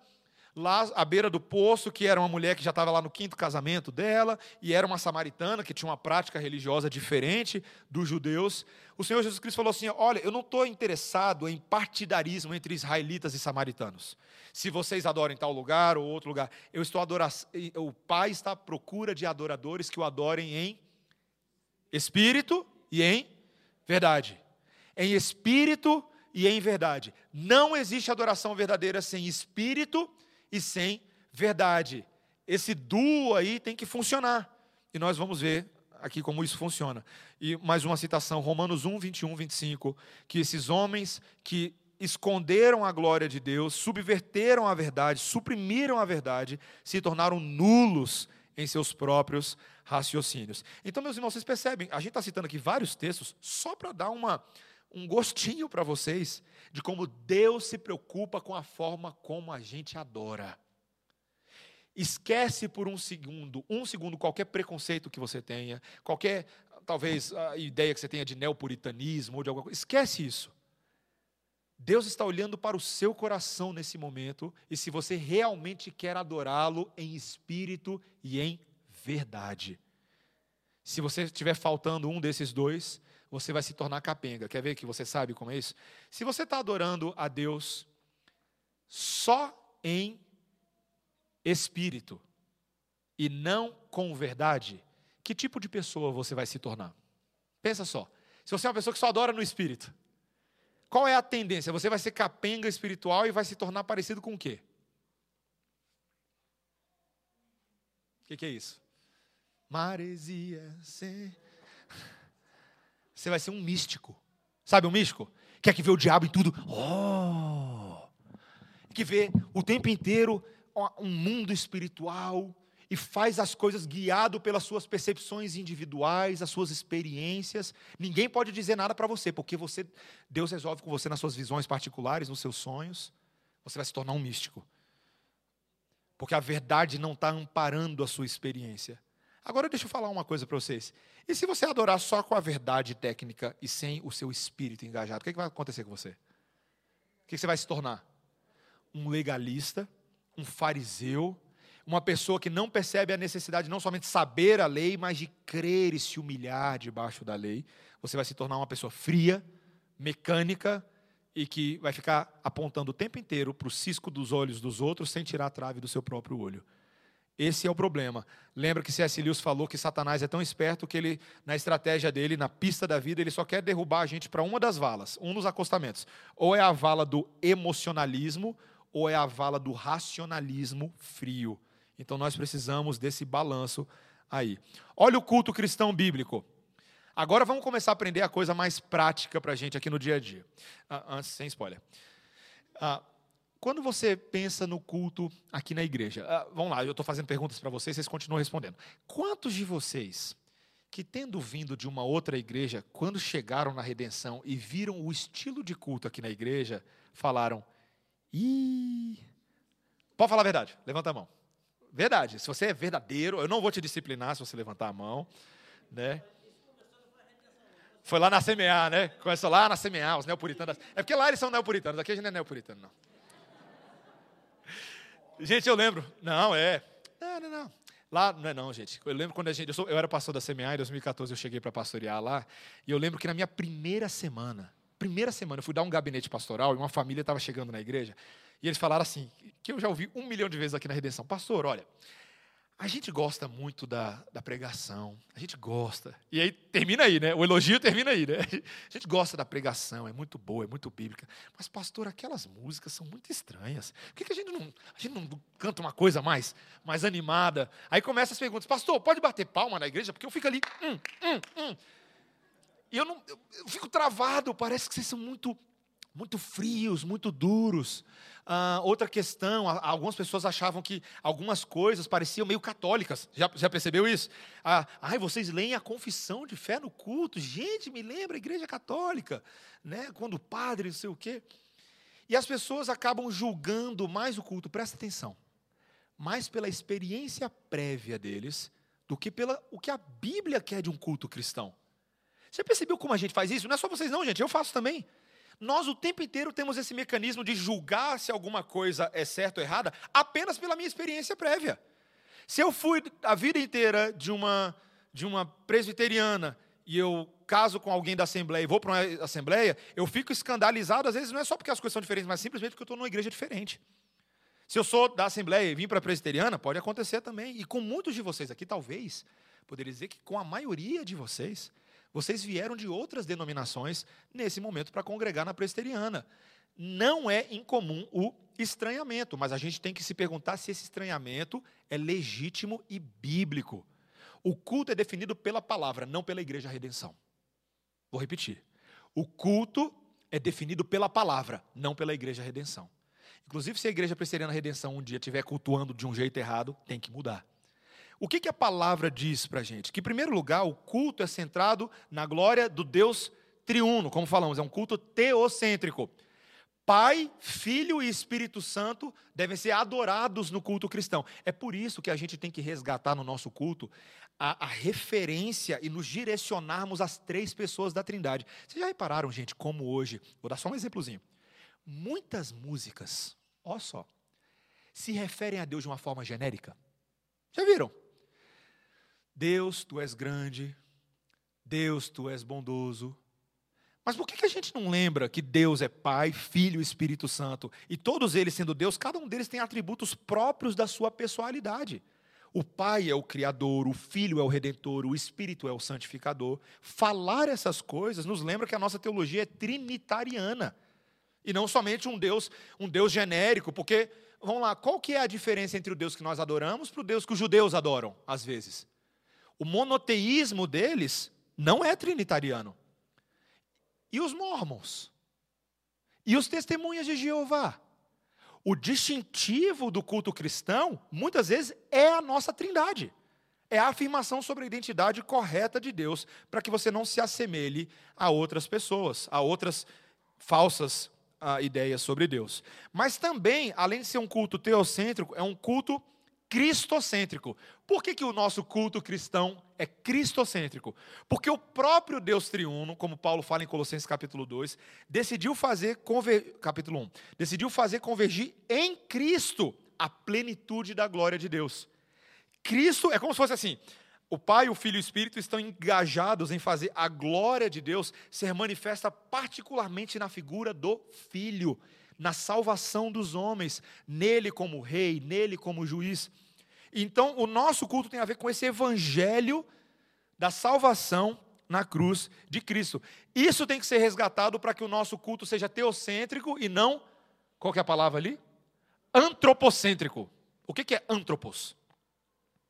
lá à beira do poço, que era uma mulher que já estava lá no quinto casamento dela, e era uma samaritana que tinha uma prática religiosa diferente dos judeus. O Senhor Jesus Cristo falou assim: Olha, eu não estou interessado em partidarismo entre israelitas e samaritanos. Se vocês adoram em tal lugar ou outro lugar, eu estou adora o Pai está à procura de adoradores que o adorem em espírito e em verdade. Em espírito e em verdade. Não existe adoração verdadeira sem espírito e sem verdade. Esse duo aí tem que funcionar. E nós vamos ver aqui como isso funciona. E mais uma citação, Romanos 1, 21, 25, que esses homens que esconderam a glória de Deus, subverteram a verdade, suprimiram a verdade, se tornaram nulos em seus próprios raciocínios. Então, meus irmãos, vocês percebem, a gente está citando aqui vários textos só para dar uma, um gostinho para vocês de como Deus se preocupa com a forma como a gente adora. Esquece por um segundo, um segundo, qualquer preconceito que você tenha, qualquer, talvez, ideia que você tenha de neopuritanismo ou de alguma coisa. Esquece isso. Deus está olhando para o seu coração nesse momento e se você realmente quer adorá-lo em espírito e em verdade. Se você estiver faltando um desses dois, você vai se tornar capenga. Quer ver que você sabe como é isso? Se você está adorando a Deus só em espírito e não com verdade, que tipo de pessoa você vai se tornar? Pensa só. Se você é uma pessoa que só adora no espírito, qual é a tendência? Você vai ser capenga espiritual e vai se tornar parecido com o quê? O que, que, é isso? Maresia, ser você vai ser um místico. Sabe um místico? Quer que vê o diabo em tudo. Oh! Que vê o tempo inteiro um mundo espiritual e faz as coisas guiado pelas suas percepções individuais, as suas experiências. Ninguém pode dizer nada para você, porque você Deus resolve com você nas suas visões particulares, nos seus sonhos. Você vai se tornar um místico. Porque a verdade não está amparando a sua experiência. Agora deixa eu falar uma coisa para vocês. E se você adorar só com a verdade técnica e sem o seu espírito engajado, o que, é que vai acontecer com você? O que, que você vai se tornar? Um legalista, um fariseu, uma pessoa que não percebe a necessidade de não somente saber a lei, mas de crer e se humilhar debaixo da lei. Você vai se tornar uma pessoa fria, mecânica e que vai ficar apontando o tempo inteiro para o cisco dos olhos dos outros sem tirar a trave do seu próprio olho. Esse é o problema. Lembra que C.S. Lewis falou que Satanás é tão esperto que ele, na estratégia dele, na pista da vida, ele só quer derrubar a gente para uma das valas, um dos acostamentos. Ou é a vala do emocionalismo, ou é a vala do racionalismo frio. Então nós precisamos desse balanço aí. Olha o culto cristão bíblico. Agora vamos começar a aprender a coisa mais prática para a gente aqui no dia a dia. Ah, antes, sem spoiler. Ah, quando você pensa no culto aqui na igreja, ah, vamos lá, eu estou fazendo perguntas para vocês, vocês continuam respondendo. Quantos de vocês que, tendo vindo de uma outra igreja, quando chegaram na redenção e viram o estilo de culto aqui na igreja, falaram: ih. Pode falar a verdade, levanta a mão. Verdade, se você é verdadeiro, eu não vou te disciplinar se você levantar a mão, né? Foi lá na CMA, né? Começou lá na CMA, os neopuritanos. É porque lá eles são neopuritanos, aqui a gente não é neopuritano, não. Gente, eu lembro. Não, é. Não, não, não. Lá, não é não, gente. Eu lembro quando a gente. Eu, sou, eu era pastor da CMA, em 2014 eu cheguei para pastorear lá. E eu lembro que na minha primeira semana, primeira semana, eu fui dar um gabinete pastoral e uma família estava chegando na igreja. E eles falaram assim, que eu já ouvi um milhão de vezes aqui na Redenção: Pastor, olha, a gente gosta muito da, da pregação, a gente gosta. E aí termina aí, né? O elogio termina aí, né? A gente gosta da pregação, é muito boa, é muito bíblica. Mas, pastor, aquelas músicas são muito estranhas. Por que, que a, gente não, a gente não canta uma coisa mais, mais animada? Aí começa as perguntas: Pastor, pode bater palma na igreja? Porque eu fico ali, hum, hum, hum. E eu, não, eu, eu fico travado, parece que vocês são muito, muito frios, muito duros. Ah, outra questão, algumas pessoas achavam que algumas coisas pareciam meio católicas. Já, já percebeu isso? Ah, ai, vocês leem a confissão de fé no culto. Gente, me lembra a igreja católica, né? Quando o padre, não sei o quê. E as pessoas acabam julgando mais o culto, presta atenção, mais pela experiência prévia deles do que pela o que a Bíblia quer de um culto cristão. Você percebeu como a gente faz isso? Não é só vocês não, gente, eu faço também. Nós o tempo inteiro temos esse mecanismo de julgar se alguma coisa é certa ou errada apenas pela minha experiência prévia. Se eu fui a vida inteira de uma, de uma presbiteriana e eu caso com alguém da Assembleia e vou para uma Assembleia, eu fico escandalizado, às vezes não é só porque as coisas são diferentes, mas simplesmente porque eu estou numa igreja diferente. Se eu sou da Assembleia e vim para a Presbiteriana, pode acontecer também. E com muitos de vocês aqui, talvez, poderia dizer que com a maioria de vocês, vocês vieram de outras denominações nesse momento para congregar na Presbiteriana. Não é incomum o estranhamento, mas a gente tem que se perguntar se esse estranhamento é legítimo e bíblico. O culto é definido pela palavra, não pela igreja redenção. Vou repetir. O culto é definido pela palavra, não pela igreja redenção. Inclusive, se a igreja presbiteriana redenção um dia estiver cultuando de um jeito errado, tem que mudar. O que, que a palavra diz para a gente? Que, em primeiro lugar, o culto é centrado na glória do Deus triuno, como falamos, é um culto teocêntrico. Pai, Filho e Espírito Santo devem ser adorados no culto cristão. É por isso que a gente tem que resgatar no nosso culto a, a, referência e nos direcionarmos às três pessoas da Trindade. Vocês já repararam, gente, como hoje, vou dar só um exemplozinho. Muitas músicas, ó só, se referem a Deus de uma forma genérica. Já viram? Deus, tu és grande. Deus, tu és bondoso. Mas por que a gente não lembra que Deus é Pai, Filho e Espírito Santo? E todos eles sendo Deus, cada um deles tem atributos próprios da sua pessoalidade. O Pai é o Criador, o Filho é o Redentor, o Espírito é o Santificador. Falar essas coisas nos lembra que a nossa teologia é trinitariana. E não somente um Deus, um Deus genérico, porque, vamos lá, qual que é a diferença entre o Deus que nós adoramos para o Deus que os judeus adoram, às vezes? O monoteísmo deles não é trinitariano. E os mormons? E os testemunhas de Jeová? O distintivo do culto cristão, muitas vezes, é a nossa trindade. É a afirmação sobre a identidade correta de Deus, para que você não se assemelhe a outras pessoas, a outras falsas uh, ideias sobre Deus. Mas também, além de ser um culto teocêntrico, é um culto cristocêntrico. Por que, que o nosso culto cristão é cristocêntrico? Porque o próprio Deus triuno, como Paulo fala em Colossenses capítulo 2, decidiu fazer conver... capítulo 1, decidiu fazer convergir em Cristo a plenitude da glória de Deus. Cristo é como se fosse assim: o Pai, o Filho e o Espírito estão engajados em fazer a glória de Deus ser manifesta particularmente na figura do Filho, na salvação dos homens, nele como rei, nele como juiz. Então, o nosso culto tem a ver com esse evangelho da salvação na cruz de Cristo. Isso tem que ser resgatado para que o nosso culto seja teocêntrico e não, qual que é a palavra ali? Antropocêntrico. O que é antropos?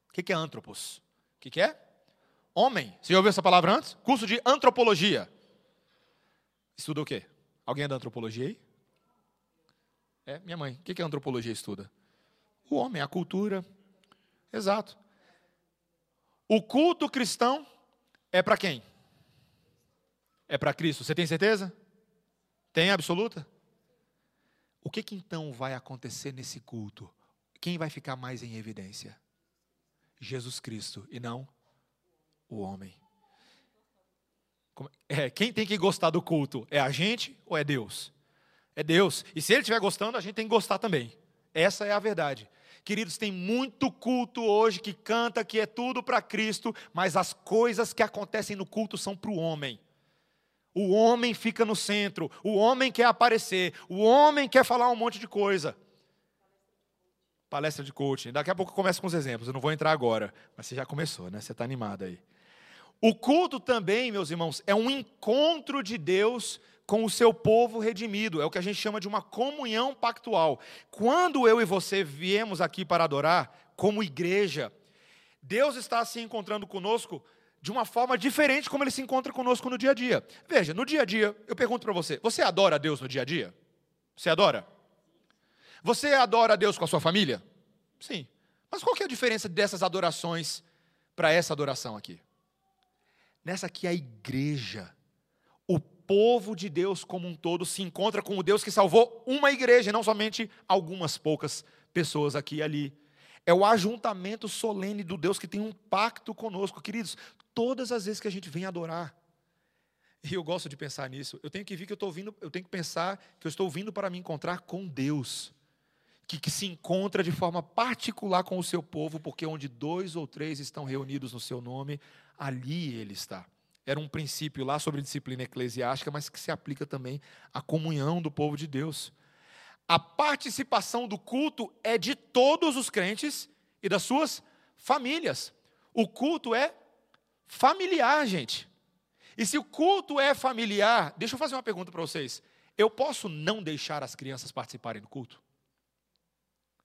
O que é antropos? O que é? Homem. Você já ouviu essa palavra antes? Curso de antropologia. Estuda o quê? Alguém é da antropologia aí? É, minha mãe. O que a antropologia estuda? O homem, a cultura, Exato. O culto cristão é para quem? É para Cristo. Você tem certeza? Tem absoluta? O que, que então vai acontecer nesse culto? Quem vai ficar mais em evidência? Jesus Cristo e não o homem. É, quem tem que gostar do culto? É a gente ou é Deus? É Deus. E se ele estiver gostando, a gente tem que gostar também. Essa é a verdade. Queridos, tem muito culto hoje que canta que é tudo para Cristo, mas as coisas que acontecem no culto são para o homem. O homem fica no centro, o homem quer aparecer, o homem quer falar um monte de coisa. Palestra de coaching. Daqui a pouco eu começo com os exemplos, eu não vou entrar agora, mas você já começou, né? Você está animado aí. O culto também, meus irmãos, é um encontro de Deus com o seu povo redimido. É o que a gente chama de uma comunhão pactual. Quando eu e você viemos aqui para adorar, como igreja, Deus está se encontrando conosco de uma forma diferente como ele se encontra conosco no dia a dia. Veja, no dia a dia, eu pergunto para você: você adora a Deus no dia a dia? Você adora? Você adora a Deus com a sua família? Sim. Mas qual que é a diferença dessas adorações para essa adoração aqui? Nessa aqui, a igreja povo de Deus como um todo se encontra com o Deus que salvou uma igreja, não somente algumas poucas pessoas aqui e ali. É o ajuntamento solene do Deus que tem um pacto conosco, queridos. Todas as vezes que a gente vem adorar, E eu gosto de pensar nisso. Eu tenho que vir que eu estou vindo, eu tenho que pensar que eu estou vindo para me encontrar com Deus. Que, que se encontra de forma particular com o seu povo, porque onde dois ou três estão reunidos no seu nome, ali ele está. Era um princípio lá sobre disciplina eclesiástica, mas que se aplica também à comunhão do povo de Deus. A participação do culto é de todos os crentes e das suas famílias. O culto é familiar, gente. E se o culto é familiar, deixa eu fazer uma pergunta para vocês. Eu posso não deixar as crianças participarem do culto?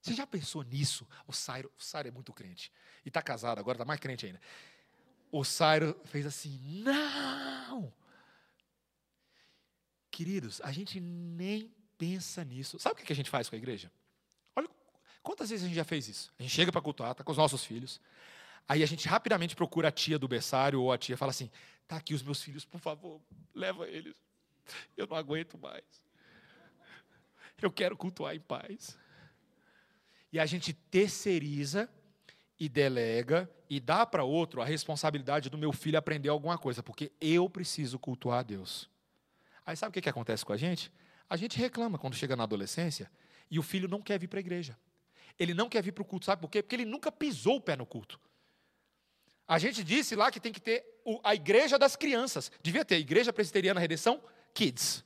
Você já pensou nisso? O Sairo, o Sairo é muito crente. E está casado, agora está mais crente ainda. O Sairo fez assim: não! Queridos, a gente nem pensa nisso. Sabe o que a gente faz com a igreja? Olha quantas vezes a gente já fez isso. A gente chega para cultuar, está com os nossos filhos. Aí a gente rapidamente procura a tia do berçário ou a tia fala assim: tá aqui os meus filhos, por favor, leva eles. Eu não aguento mais. Eu quero cultuar em paz. E a gente terceiriza e delega e dá para outro a responsabilidade do meu filho aprender alguma coisa, porque eu preciso cultuar a Deus. Aí sabe o que, que acontece com a gente? A gente reclama quando chega na adolescência e o filho não quer vir para a igreja. Ele não quer vir para o culto, sabe por quê? Porque ele nunca pisou o pé no culto. A gente disse lá que tem que ter a igreja das crianças. Devia ter Igreja Presbiteriana Redenção Kids.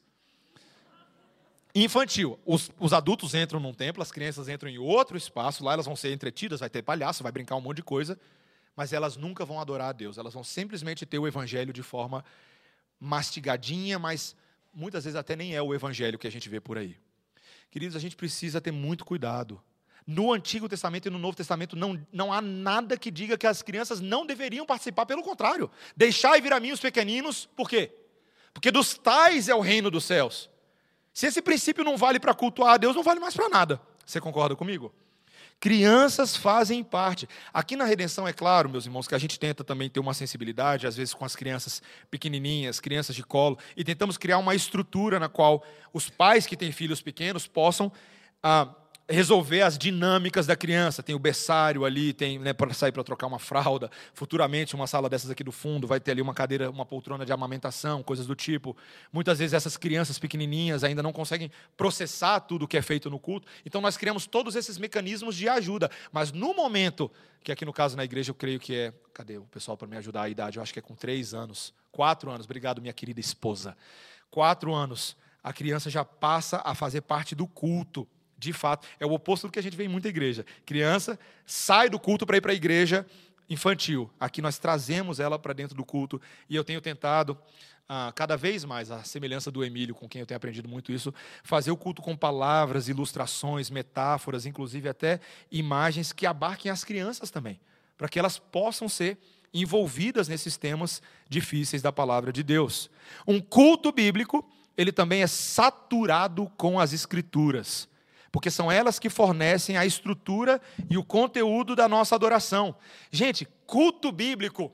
Infantil. Os, os, adultos entram num templo, as crianças entram em outro espaço, lá elas vão ser entretidas, vai ter palhaço, vai brincar um monte de coisa, mas elas nunca vão adorar a Deus. Elas vão simplesmente ter o evangelho de forma mastigadinha, mas muitas vezes até nem é o evangelho que a gente vê por aí. Queridos, a gente precisa ter muito cuidado no Antigo Testamento e no Novo Testamento não, não há nada que diga que as crianças não deveriam participar, pelo contrário. Deixai vir a mim os pequeninos, por quê? Porque dos tais é o reino dos céus. Se esse princípio não vale para cultuar a Deus, não vale mais para nada. Você concorda comigo? Crianças fazem parte. Aqui na redenção, é claro, meus irmãos, que a gente tenta também ter uma sensibilidade, às vezes com as crianças pequenininhas, crianças de colo, e tentamos criar uma estrutura na qual os pais que têm filhos pequenos possam. Ah, resolver as dinâmicas da criança. Tem o berçário ali, tem né, para sair para trocar uma fralda. Futuramente, uma sala dessas aqui do fundo vai ter ali uma cadeira, uma poltrona de amamentação, coisas do tipo. Muitas vezes essas crianças pequenininhas ainda não conseguem processar tudo o que é feito no culto. Então nós criamos todos esses mecanismos de ajuda. Mas no momento, que aqui no caso na igreja eu creio que é. Cadê o pessoal para me ajudar a idade? Eu acho que é com três anos. Quatro anos. Obrigado, minha querida esposa. Quatro anos. A criança já passa a fazer parte do culto de fato, é o oposto do que a gente vê em muita igreja. Criança sai do culto para ir para a igreja infantil. Aqui nós trazemos ela para dentro do culto e eu tenho tentado ah, cada vez mais, a semelhança do Emílio, com quem eu tenho aprendido muito isso, fazer o culto com palavras, ilustrações, metáforas, inclusive até imagens que abarquem as crianças também, para que elas possam ser envolvidas nesses temas difíceis da palavra de Deus. Um culto bíblico, ele também é saturado com as escrituras porque são elas que fornecem a estrutura e o conteúdo da nossa adoração. Gente, culto bíblico,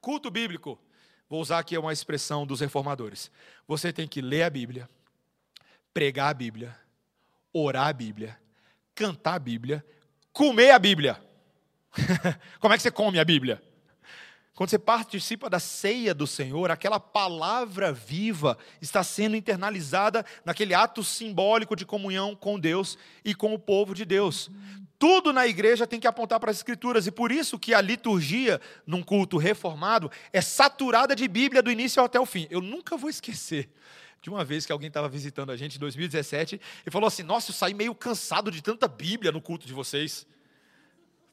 culto bíblico, vou usar aqui uma expressão dos reformadores. Você tem que ler a Bíblia, pregar a Bíblia, orar a Bíblia, cantar a Bíblia, comer a Bíblia. (laughs) Como é que você come a Bíblia? Quando você participa da ceia do Senhor, aquela palavra viva está sendo internalizada naquele ato simbólico de comunhão com Deus e com o povo de Deus. Tudo na igreja tem que apontar para as Escrituras, e por isso que a liturgia, num culto reformado, é saturada de Bíblia do início até o fim. Eu nunca vou esquecer de uma vez que alguém estava visitando a gente em 2017 e falou assim: Nossa, eu saí meio cansado de tanta Bíblia no culto de vocês.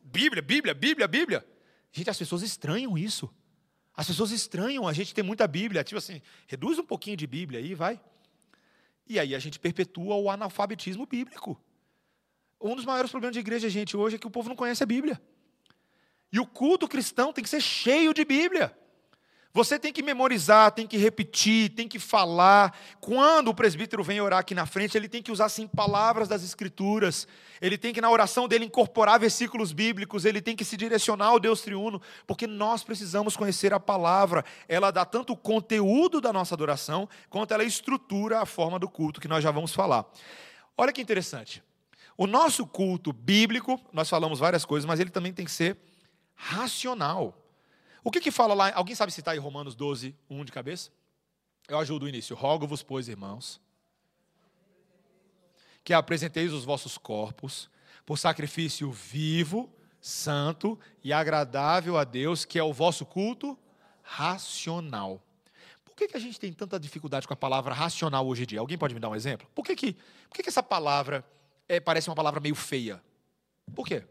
Bíblia, Bíblia, Bíblia, Bíblia. Gente, as pessoas estranham isso. As pessoas estranham a gente ter muita Bíblia. Tipo assim, reduz um pouquinho de Bíblia aí, vai. E aí a gente perpetua o analfabetismo bíblico. Um dos maiores problemas de igreja, gente, hoje é que o povo não conhece a Bíblia. E o culto cristão tem que ser cheio de Bíblia. Você tem que memorizar, tem que repetir, tem que falar. Quando o presbítero vem orar aqui na frente, ele tem que usar sim palavras das Escrituras. Ele tem que na oração dele incorporar versículos bíblicos. Ele tem que se direcionar ao Deus triuno, porque nós precisamos conhecer a palavra. Ela dá tanto o conteúdo da nossa adoração, quanto ela estrutura a forma do culto que nós já vamos falar. Olha que interessante. O nosso culto bíblico, nós falamos várias coisas, mas ele também tem que ser racional. O que que fala lá? Alguém sabe citar em Romanos 12, 1 de cabeça? Eu ajudo o início. Rogo-vos, pois, irmãos, que apresenteis os vossos corpos por sacrifício vivo, santo e agradável a Deus, que é o vosso culto racional. Por que, que a gente tem tanta dificuldade com a palavra racional hoje em dia? Alguém pode me dar um exemplo? Por que, que, por que, que essa palavra é, parece uma palavra meio feia? Por quê?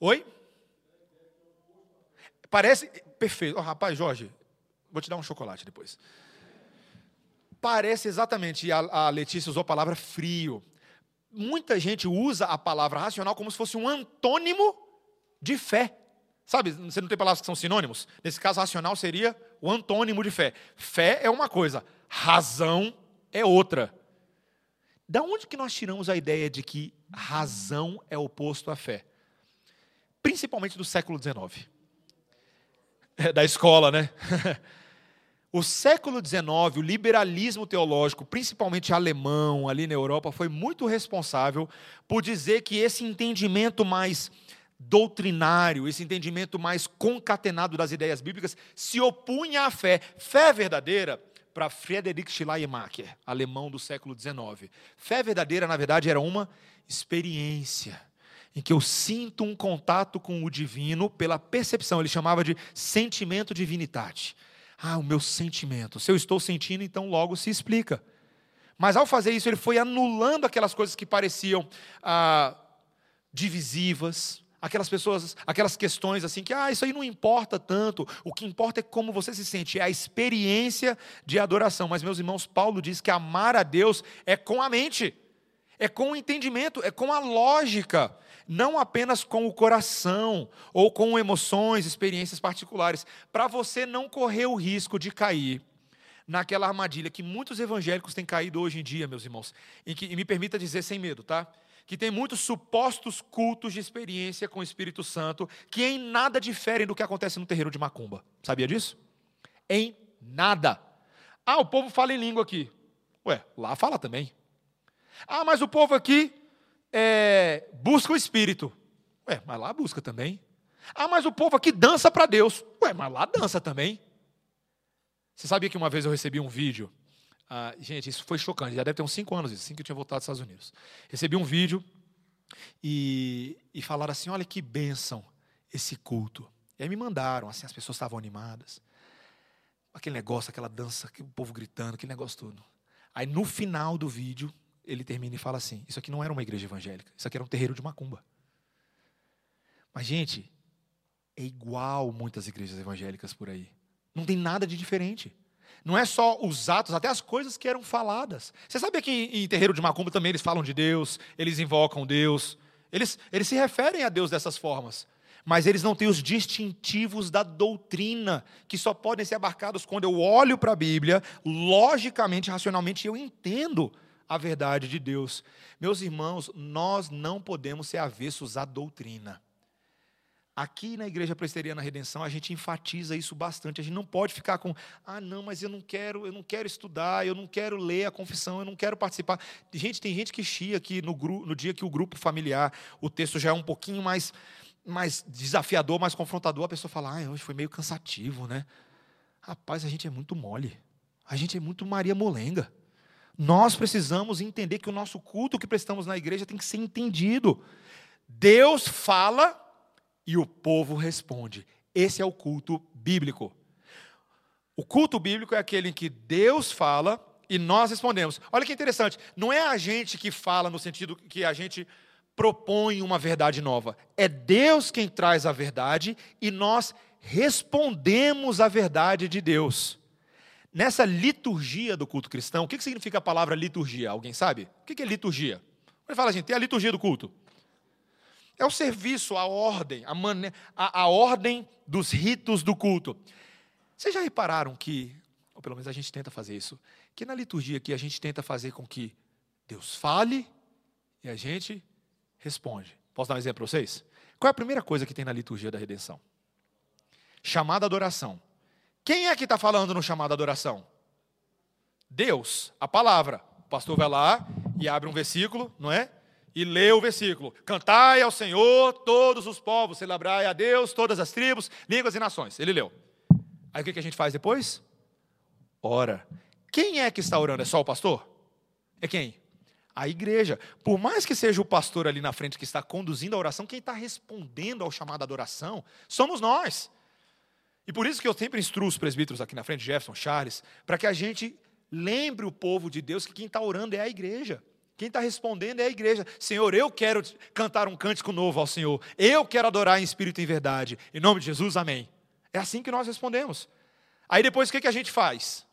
Oi? Parece. Perfeito. Oh, rapaz, Jorge, vou te dar um chocolate depois. Parece exatamente, a, a Letícia usou a palavra frio. Muita gente usa a palavra racional como se fosse um antônimo de fé. Sabe, você não tem palavras que são sinônimos? Nesse caso, racional seria o antônimo de fé. Fé é uma coisa, razão é outra. Da onde que nós tiramos a ideia de que razão é oposto à fé? Principalmente do século XIX. (laughs) Da escola, né? (laughs) O século XIX, o liberalismo teológico, principalmente alemão, ali na Europa, foi muito responsável por dizer que esse entendimento mais doutrinário, esse entendimento mais concatenado das ideias bíblicas, se opunha à fé. Fé verdadeira, para Friedrich Schleiermacher, alemão do século XIX. Fé verdadeira, na verdade, era uma experiência em que eu sinto um contato com o divino pela percepção. Ele chamava de sentimento divinitate. Ah, o meu sentimento. Se eu estou sentindo, então logo se explica. Mas ao fazer isso, ele foi anulando aquelas coisas que pareciam ah, divisivas, aquelas pessoas, aquelas questões assim que, ah, isso aí não importa tanto, o que importa é como você se sente, é a experiência de adoração. Mas, meus irmãos, Paulo diz que amar a Deus é com a mente, é com o entendimento, é com a lógica, não apenas com o coração ou com emoções, experiências particulares, para você não correr o risco de cair naquela armadilha que muitos evangélicos têm caído hoje em dia, meus irmãos, em que, e me permita dizer sem medo, tá? que tem muitos supostos cultos de experiência com o Espírito Santo que em nada diferem do que acontece no terreiro de Macumba. Sabia disso? Em nada. Ah, o povo fala em língua aqui. Ué, lá fala também. Ah, mas o povo aqui é, busca o Espírito. Ué, mas lá busca também. Ah, mas o povo aqui dança para Deus. Ué, mas lá dança também. Você sabia que uma vez eu recebi um vídeo ah, gente, isso foi chocante. Já deve ter uns cinco anos isso, assim que eu tinha voltado dos Estados Unidos. Recebi um vídeo e, e falaram assim: olha que bênção esse culto. E aí me mandaram, assim, as pessoas estavam animadas. Aquele negócio, aquela dança, o povo gritando, aquele negócio todo. Aí no final do vídeo, ele termina e fala assim: Isso aqui não era uma igreja evangélica, isso aqui era um terreiro de macumba. Mas, gente, é igual muitas igrejas evangélicas por aí. Não tem nada de diferente. Não é só os atos, até as coisas que eram faladas. Você sabia que em terreiro de macumba também eles falam de Deus, eles invocam Deus, eles, eles se referem a Deus dessas formas. Mas eles não têm os distintivos da doutrina, que só podem ser abarcados quando eu olho para a Bíblia, logicamente, racionalmente, eu entendo a verdade de Deus. Meus irmãos, nós não podemos ser avessos à doutrina. Aqui na Igreja Presteriana Redenção, a gente enfatiza isso bastante. A gente não pode ficar com, ah, não, mas eu não quero, eu não quero estudar, eu não quero ler a confissão, eu não quero participar. Gente, tem gente que chia que no, no dia que o grupo familiar, o texto já é um pouquinho mais, mais desafiador, mais confrontador, a pessoa fala, ah, hoje foi meio cansativo, né? Rapaz, a gente é muito mole. A gente é muito Maria Molenga. Nós precisamos entender que o nosso culto que prestamos na igreja tem que ser entendido. Deus fala e o povo responde. Esse é o culto bíblico. O culto bíblico é aquele em que Deus fala e nós respondemos. Olha que interessante, não é a gente que fala no sentido que a gente propõe uma verdade nova. É Deus quem traz a verdade e nós respondemos à verdade de Deus. Nessa liturgia do culto cristão, o que significa a palavra liturgia? Alguém sabe? O que é liturgia? Ele fala, gente, tem a liturgia do culto. É o serviço, a ordem, a, mane... a, a ordem dos ritos do culto. Vocês já repararam que, ou pelo menos a gente tenta fazer isso, que na liturgia aqui a gente tenta fazer com que Deus fale e a gente responde. Posso dar um exemplo para vocês? Qual é a primeira coisa que tem na liturgia da redenção? Chamada adoração. Quem é que está falando no chamado adoração? Deus, a palavra. O pastor vai lá e abre um versículo, não é? e lê o versículo: Cantai ao Senhor todos os povos, celebrai a Deus todas as tribos, línguas e nações. Ele leu. Aí o que a gente faz depois? ora. Quem é que está orando? É só o pastor? É quem? A igreja. Por mais que seja o pastor ali na frente que está conduzindo a oração, quem está respondendo ao chamado à adoração somos nós. E por isso que eu sempre instruo os presbíteros aqui na frente, Jefferson, Charles, para que a gente lembre o povo de Deus que quem está orando é a igreja. Quem está respondendo é a igreja. Senhor, eu quero cantar um cântico novo ao Senhor. Eu quero adorar em espírito e em verdade. Em nome de Jesus, amém. É assim que nós respondemos. Aí depois o que, que a gente faz?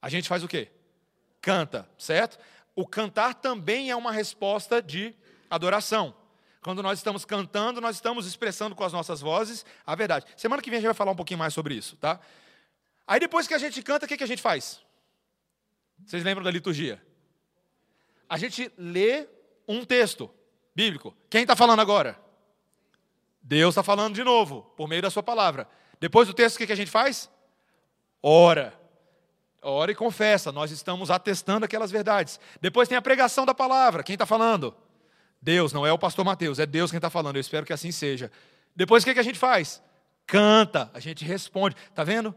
A gente faz o quê? Canta, certo? O cantar também é uma resposta de adoração. Quando nós estamos cantando, nós estamos expressando com as nossas vozes a verdade. Semana que vem a gente vai falar um pouquinho mais sobre isso, tá? Aí depois que a gente canta, o que, que a gente faz? Vocês lembram da liturgia? A gente lê um texto bíblico. Quem está falando agora? Deus está falando de novo, por meio da sua palavra. Depois do texto, o que, que a gente faz? Ora. Ora e confessa, nós estamos atestando aquelas verdades. Depois tem a pregação da palavra. Quem está falando? Deus, não é o pastor Mateus, é Deus quem está falando. Eu espero que assim seja. Depois o que, que a gente faz? Canta, a gente responde. Está vendo?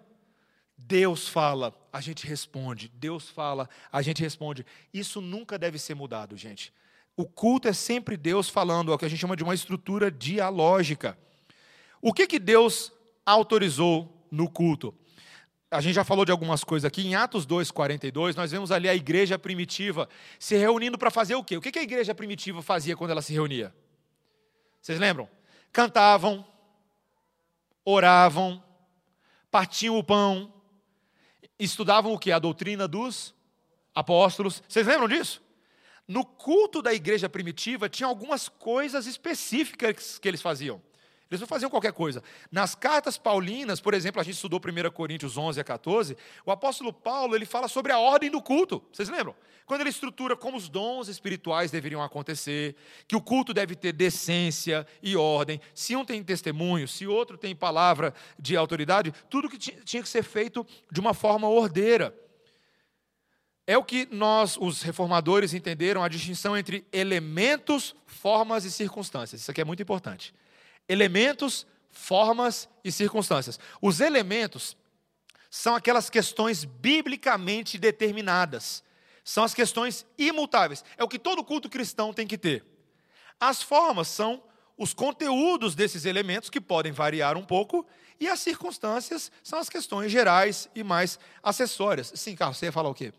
Deus fala, a gente responde. Deus fala, a gente responde. Isso nunca deve ser mudado, gente. O culto é sempre Deus falando, é o que a gente chama de uma estrutura dialógica. O que, que Deus autorizou no culto? A gente já falou de algumas coisas aqui. Em Atos 2, 42, nós vemos ali a igreja primitiva se reunindo para fazer o quê? O que a igreja primitiva fazia quando ela se reunia? Vocês lembram? Cantavam, oravam, partiam o pão, estudavam o que? A doutrina dos apóstolos. Vocês lembram disso? No culto da igreja primitiva tinha algumas coisas específicas que eles faziam. Eles não faziam qualquer coisa. Nas cartas paulinas, por exemplo, a gente estudou 1 Coríntios 11 a 14, o apóstolo Paulo ele fala sobre a ordem do culto. Vocês lembram? Quando ele estrutura como os dons espirituais deveriam acontecer, que o culto deve ter decência e ordem, se um tem testemunho, se outro tem palavra de autoridade, tudo que tinha que ser feito de uma forma ordeira. É o que nós, os reformadores, entenderam a distinção entre elementos, formas e circunstâncias. Isso aqui é muito importante elementos, formas e circunstâncias. Os elementos são aquelas questões biblicamente determinadas. São as questões imutáveis. É o que todo culto cristão tem que ter. As formas são os conteúdos desses elementos que podem variar um pouco, e as circunstâncias são as questões gerais e mais acessórias. Sim, Carlos, você ia falar o quê?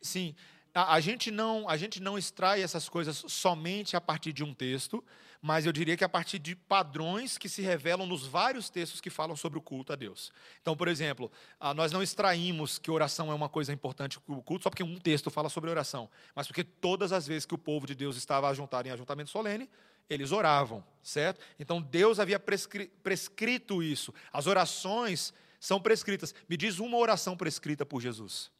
Sim, a, a, gente não, a gente não extrai essas coisas somente a partir de um texto, mas eu diria que a partir de padrões que se revelam nos vários textos que falam sobre o culto a Deus. Então, por exemplo, nós não extraímos que oração é uma coisa importante para o culto só porque um texto fala sobre oração, mas porque todas as vezes que o povo de Deus estava ajuntado em ajuntamento solene, eles oravam, certo? Então Deus havia prescri prescrito isso. As orações são prescritas. Me diz uma oração prescrita por Jesus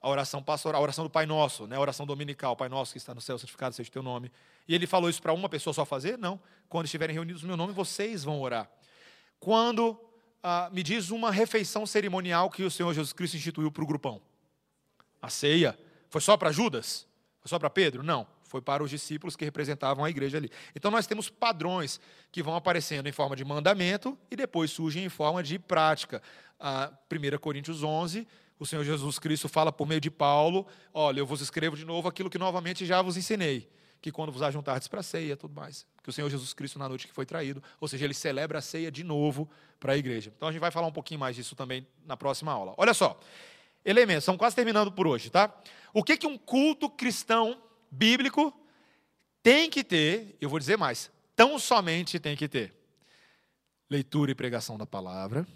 a oração pastoral, a oração do Pai Nosso, né? a oração dominical, Pai Nosso que está no céu, santificado seja o teu nome. E ele falou isso para uma pessoa só fazer? Não. Quando estiverem reunidos no meu nome, vocês vão orar. Quando ah, me diz uma refeição cerimonial que o Senhor Jesus Cristo instituiu para o grupão? A ceia. Foi só para Judas? Foi só para Pedro? Não. Foi para os discípulos que representavam a igreja ali. Então nós temos padrões que vão aparecendo em forma de mandamento e depois surgem em forma de prática. Ah, 1 Coríntios 11 o Senhor Jesus Cristo fala por meio de Paulo: olha, eu vos escrevo de novo aquilo que novamente já vos ensinei, que quando vos ajuntardes para a ceia, tudo mais. Que o Senhor Jesus Cristo, na noite que foi traído, ou seja, ele celebra a ceia de novo para a igreja. Então a gente vai falar um pouquinho mais disso também na próxima aula. Olha só, elementos, estamos quase terminando por hoje, tá? O que, que um culto cristão bíblico tem que ter, eu vou dizer mais, tão somente tem que ter? Leitura e pregação da palavra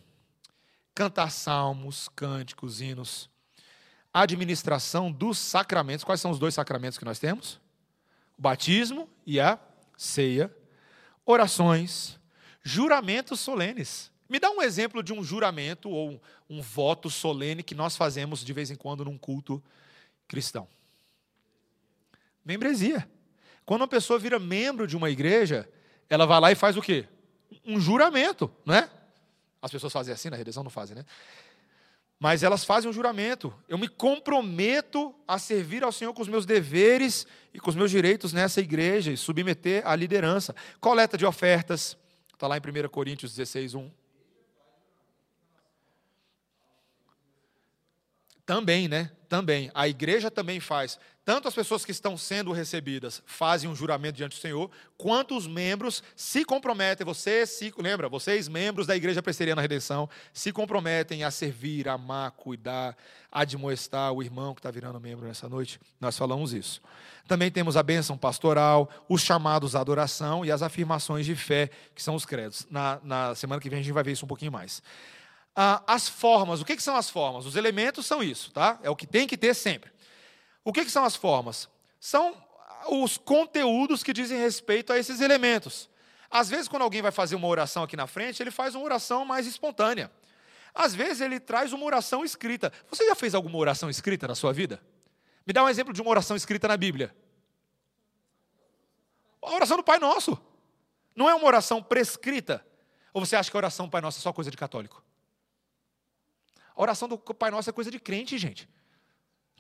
cantar salmos, cânticos, hinos, administração dos sacramentos. Quais são os dois sacramentos que nós temos? O batismo e a ceia, orações, juramentos solenes. Me dá um exemplo de um juramento ou um voto solene que nós fazemos de vez em quando num culto cristão. Membresia. Quando uma pessoa vira membro de uma igreja, ela vai lá e faz o quê? Um juramento, não é? As pessoas fazem assim, na redenção não fazem, né? Mas elas fazem um juramento. Eu me comprometo a servir ao Senhor com os meus deveres e com os meus direitos nessa igreja e submeter à liderança. Coleta de ofertas. Está lá em 1 Coríntios 16, 1. Também, né? Também. A igreja também faz. Tanto as pessoas que estão sendo recebidas fazem um juramento diante do Senhor, quanto os membros se comprometem. Vocês se lembra, vocês membros da igreja presbiteriana redenção se comprometem a servir, amar, cuidar, admoestar o irmão que está virando membro nessa noite. Nós falamos isso. Também temos a bênção pastoral, os chamados à adoração e as afirmações de fé, que são os credos. Na, na semana que vem a gente vai ver isso um pouquinho mais. Ah, as formas, o que, que são as formas? Os elementos são isso, tá? É o que tem que ter sempre. O que, que são as formas? São os conteúdos que dizem respeito a esses elementos. Às vezes, quando alguém vai fazer uma oração aqui na frente, ele faz uma oração mais espontânea. Às vezes, ele traz uma oração escrita. Você já fez alguma oração escrita na sua vida? Me dá um exemplo de uma oração escrita na Bíblia. A oração do Pai Nosso. Não é uma oração prescrita. Ou você acha que a oração do Pai Nosso é só coisa de católico? A oração do Pai Nosso é coisa de crente, gente.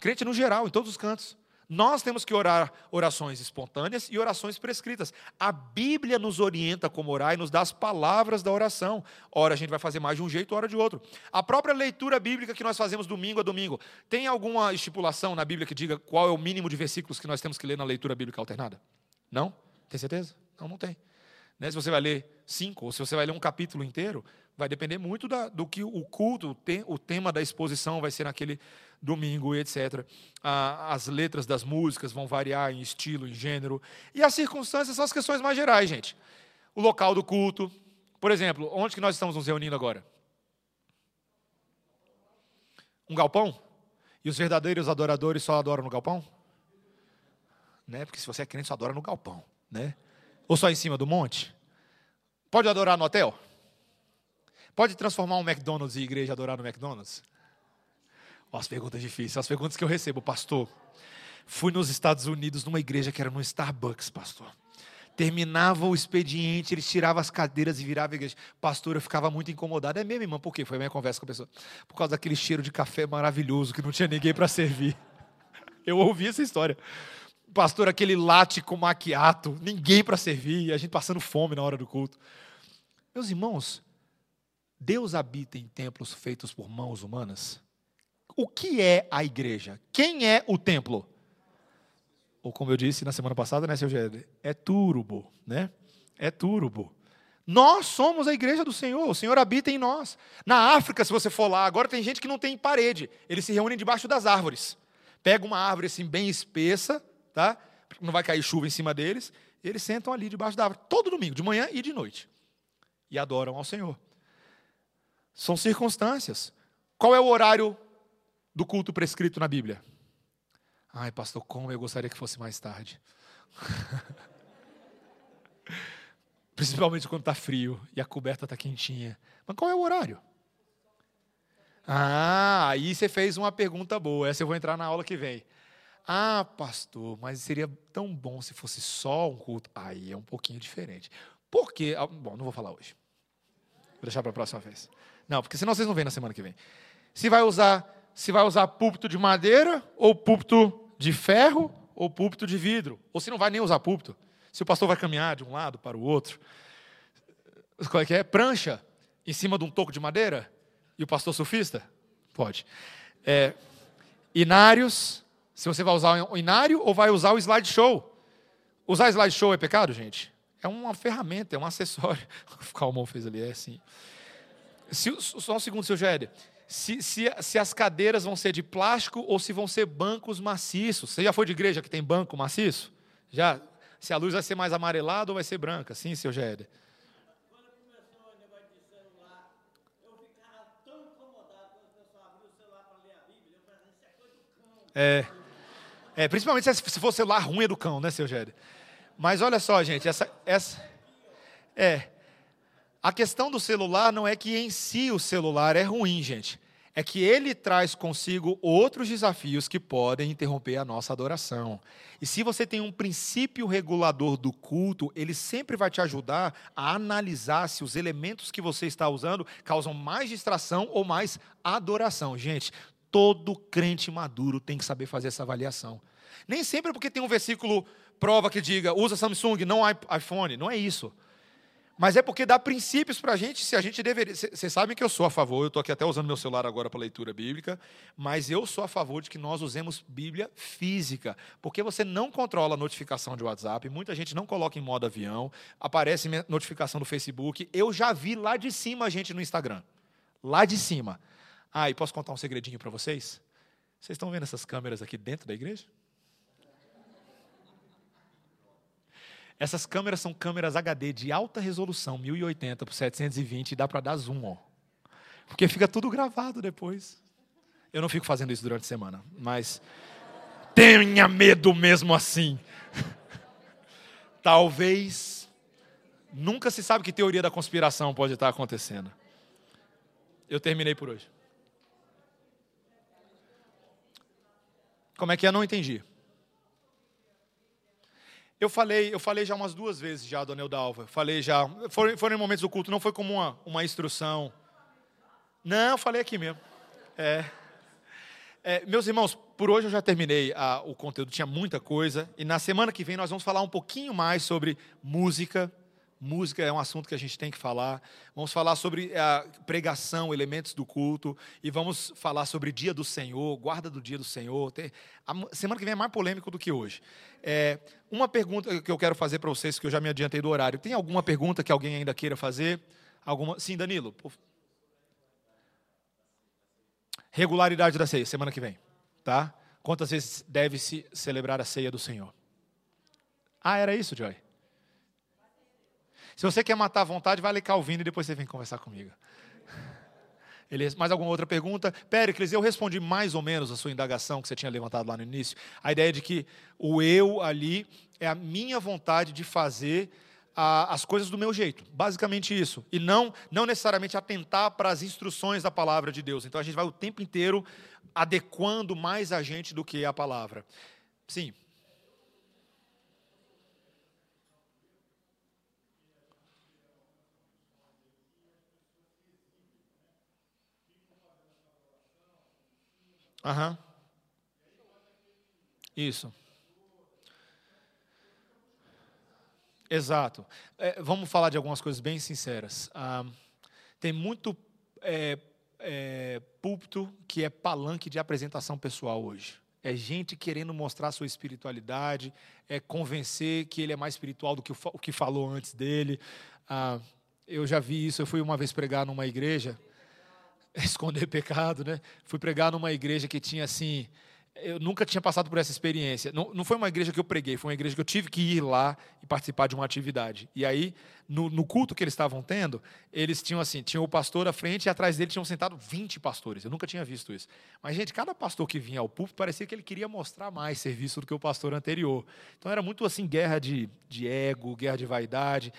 Crente no geral, em todos os cantos. Nós temos que orar orações espontâneas e orações prescritas. A Bíblia nos orienta como orar e nos dá as palavras da oração. Ora a gente vai fazer mais de um jeito, ora de outro. A própria leitura bíblica que nós fazemos domingo a domingo, tem alguma estipulação na Bíblia que diga qual é o mínimo de versículos que nós temos que ler na leitura bíblica alternada? Não? Tem certeza? Não, não tem. Né? Se você vai ler cinco, ou se você vai ler um capítulo inteiro, vai depender muito da, do que o culto, o, te, o tema da exposição vai ser naquele domingo, etc. Ah, as letras das músicas vão variar em estilo, em gênero. E as circunstâncias são as questões mais gerais, gente. O local do culto. Por exemplo, onde que nós estamos nos reunindo agora? Um galpão? E os verdadeiros adoradores só adoram no galpão? Né? Porque se você é crente, só adora no galpão. Né? Ou só em cima do monte? Pode adorar no hotel? Pode transformar um McDonald's e igreja adorar no McDonald's? Oh, as perguntas difíceis, as perguntas que eu recebo, pastor. Fui nos Estados Unidos numa igreja que era no Starbucks, pastor. Terminava o expediente, eles tiravam as cadeiras e viravam a igreja. Pastor, eu ficava muito incomodado. É mesmo, irmão? Por quê? Foi a minha conversa com a pessoa. Por causa daquele cheiro de café maravilhoso que não tinha ninguém para servir. (laughs) Eu ouvi essa história. Pastor, aquele latte com maquiato, ninguém para servir, a gente passando fome na hora do culto. Meus irmãos, Deus habita em templos feitos por mãos humanas? O que é a igreja? Quem é o templo? Ou como eu disse na semana passada, né, seu Gede? É turbo, né? É turbo. Nós somos a igreja do Senhor, o Senhor habita em nós. Na África, se você for lá, agora tem gente que não tem parede, eles se reúnem debaixo das árvores. Pega uma árvore assim bem espessa, tá? Não vai cair chuva em cima deles, eles sentam ali debaixo da árvore todo domingo, de manhã e de noite. E adoram ao Senhor. São circunstâncias. Qual é o horário do culto prescrito na Bíblia? Ai, pastor, como eu gostaria que fosse mais tarde. (laughs) Principalmente quando está frio e a coberta está quentinha. Mas qual é o horário? Ah, aí você fez uma pergunta boa. Essa eu vou entrar na aula que vem. Ah, pastor, mas seria tão bom se fosse só um culto. Aí é um pouquinho diferente. Por quê? Ah, bom, não vou falar hoje. Vou deixar para a próxima vez. Não, porque senão vocês não vêm na semana que vem. Se vai usar, se vai usar púlpito de madeira, ou púlpito de ferro, ou púlpito de vidro. Ou se não vai nem usar púlpito. Se o pastor vai caminhar de um lado para o outro. Qual é que é? Prancha em cima de um toco de madeira? E o pastor surfista? Pode. É, inários, se você vai usar o inário ou vai usar o slideshow. Usar slideshow é pecado, gente? É uma ferramenta, é um acessório. O Calmon fez ali, é assim. Se, só um segundo, seu Géder. Se, se, se, as cadeiras vão ser de plástico ou se vão ser bancos maciços. Você já foi de igreja que tem banco maciço? Já? Se a luz vai ser mais amarelada ou vai ser branca? Sim, seu Géder. É, é, principalmente se for celular ruim é do cão, né, seu Géder? Mas olha só, gente, essa, essa, é, a questão do celular não é que em si o celular é ruim, gente. é que ele traz consigo outros desafios que podem interromper a nossa adoração. E se você tem um princípio regulador do culto, ele sempre vai te ajudar a analisar se os elementos que você está usando causam mais distração ou mais adoração. Gente, todo crente maduro tem que saber fazer essa avaliação. Nem sempre é porque tem um versículo prova que diga usa Samsung, não iPhone. Não é isso. Mas é porque dá princípios para a gente, se a gente deveria. Vocês sabem que eu sou a favor, eu estou aqui até usando meu celular agora para leitura bíblica, mas eu sou a favor de que nós usemos Bíblia física, porque você não controla a notificação de WhatsApp, muita gente não coloca em modo avião, aparece notificação do Facebook. Eu já vi lá de cima a gente no Instagram. Lá de cima. Ah, e posso contar um segredinho para vocês? Vocês estão vendo essas câmeras aqui dentro da igreja? Essas câmeras são câmeras HD de alta resolução, 1080 por 720, e dá para dar zoom, ó. Porque fica tudo gravado depois. Eu não fico fazendo isso durante a semana, mas tenha medo mesmo assim. (laughs) Talvez nunca se sabe que teoria da conspiração pode estar acontecendo. Eu terminei por hoje. Como é que é? Não entendi. Eu falei, eu falei já umas duas vezes já, dona Eudalva. Falei já. Foram, foram em momentos do culto, não foi como uma, uma instrução. Não, falei aqui mesmo. É. É, meus irmãos, por hoje eu já terminei a, o conteúdo, tinha muita coisa. E na semana que vem nós vamos falar um pouquinho mais sobre música, Música é um assunto que a gente tem que falar. Vamos falar sobre a pregação, elementos do culto. E vamos falar sobre dia do Senhor, guarda do dia do Senhor. A semana que vem é mais polêmico do que hoje. É, uma pergunta que eu quero fazer para vocês, que eu já me adiantei do horário. Tem alguma pergunta que alguém ainda queira fazer? Alguma? Sim, Danilo. Regularidade da ceia, semana que vem. Tá? Quantas vezes deve se celebrar a ceia do Senhor? Ah, era isso, Joy? Se você quer matar a vontade, vai ler Calvino e depois você vem conversar comigo. (laughs) Ele, mais alguma outra pergunta? Péricles, eu respondi mais ou menos a sua indagação que você tinha levantado lá no início. A ideia de que o eu ali é a minha vontade de fazer a, as coisas do meu jeito. Basicamente isso. E não, não necessariamente atentar para as instruções da palavra de Deus. Então a gente vai o tempo inteiro adequando mais a gente do que a palavra. Sim. Aham. Isso. Exato. É, vamos falar de algumas coisas bem sinceras. Ah, tem muito é, é, púlpito que é palanque de apresentação pessoal hoje. É gente querendo mostrar sua espiritualidade, é convencer que ele é mais espiritual do que o, o que falou antes dele. Ah, eu já vi isso. Eu fui uma vez pregar numa igreja (laughs) esconder pecado, né? Fui pregar numa igreja que tinha assim. Eu nunca tinha passado por essa experiência. Não, não foi uma igreja que eu preguei, foi uma igreja que eu tive que ir lá e participar de uma atividade. E aí, no, no culto que eles estavam tendo, eles tinham assim: tinha o pastor à frente e atrás dele tinham sentado 20 pastores. Eu nunca tinha visto isso. Mas, gente, cada pastor que vinha ao púlpito parecia que ele queria mostrar mais serviço do que o pastor anterior. Então, era muito assim: guerra de, de ego, guerra de vaidade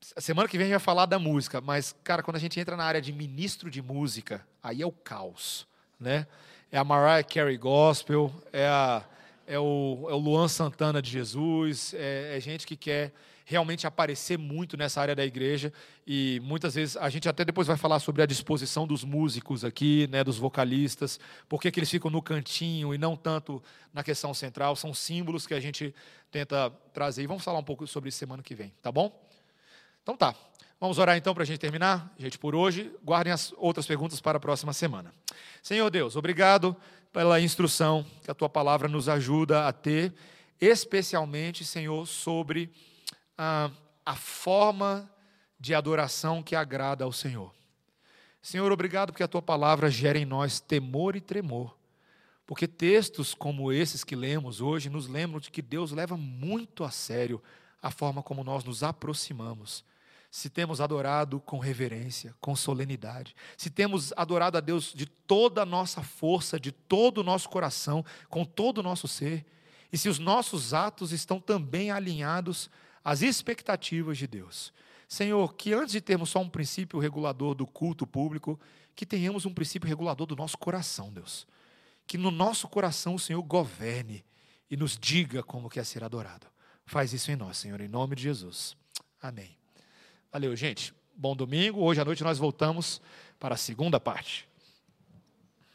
semana que vem a gente vai falar da música, mas, cara, quando a gente entra na área de ministro de música, aí é o caos, né? É a Mariah Carey Gospel, é, a, é, o, é o Luan Santana de Jesus, é, é gente que quer realmente aparecer muito nessa área da igreja e muitas vezes a gente até depois vai falar sobre a disposição dos músicos aqui, né, dos vocalistas, por que eles ficam no cantinho e não tanto na questão central, são símbolos que a gente tenta trazer e vamos falar um pouco sobre isso semana que vem, tá bom? Então tá. Vamos orar então para a gente terminar, gente, por hoje. Guardem as outras perguntas para a próxima semana. Senhor Deus, obrigado pela instrução que a tua palavra nos ajuda a ter, especialmente, Senhor, sobre a, a forma de adoração que agrada ao Senhor. Senhor, obrigado porque a tua palavra gera em nós temor e tremor. Porque textos como esses que lemos hoje nos lembram de que Deus leva muito a sério a forma como nós nos aproximamos se temos adorado com reverência, com solenidade, se temos adorado a Deus de toda a nossa força, de todo o nosso coração, com todo o nosso ser, e se os nossos atos estão também alinhados às expectativas de Deus. Senhor, que antes de termos só um princípio regulador do culto público, que tenhamos um princípio regulador do nosso coração, Deus. Que no nosso coração o Senhor governe e nos diga como quer é ser adorado. Faz isso em nós, Senhor, em nome de Jesus. Amém. Valeu, gente. Bom domingo. Hoje à noite nós voltamos para a segunda parte.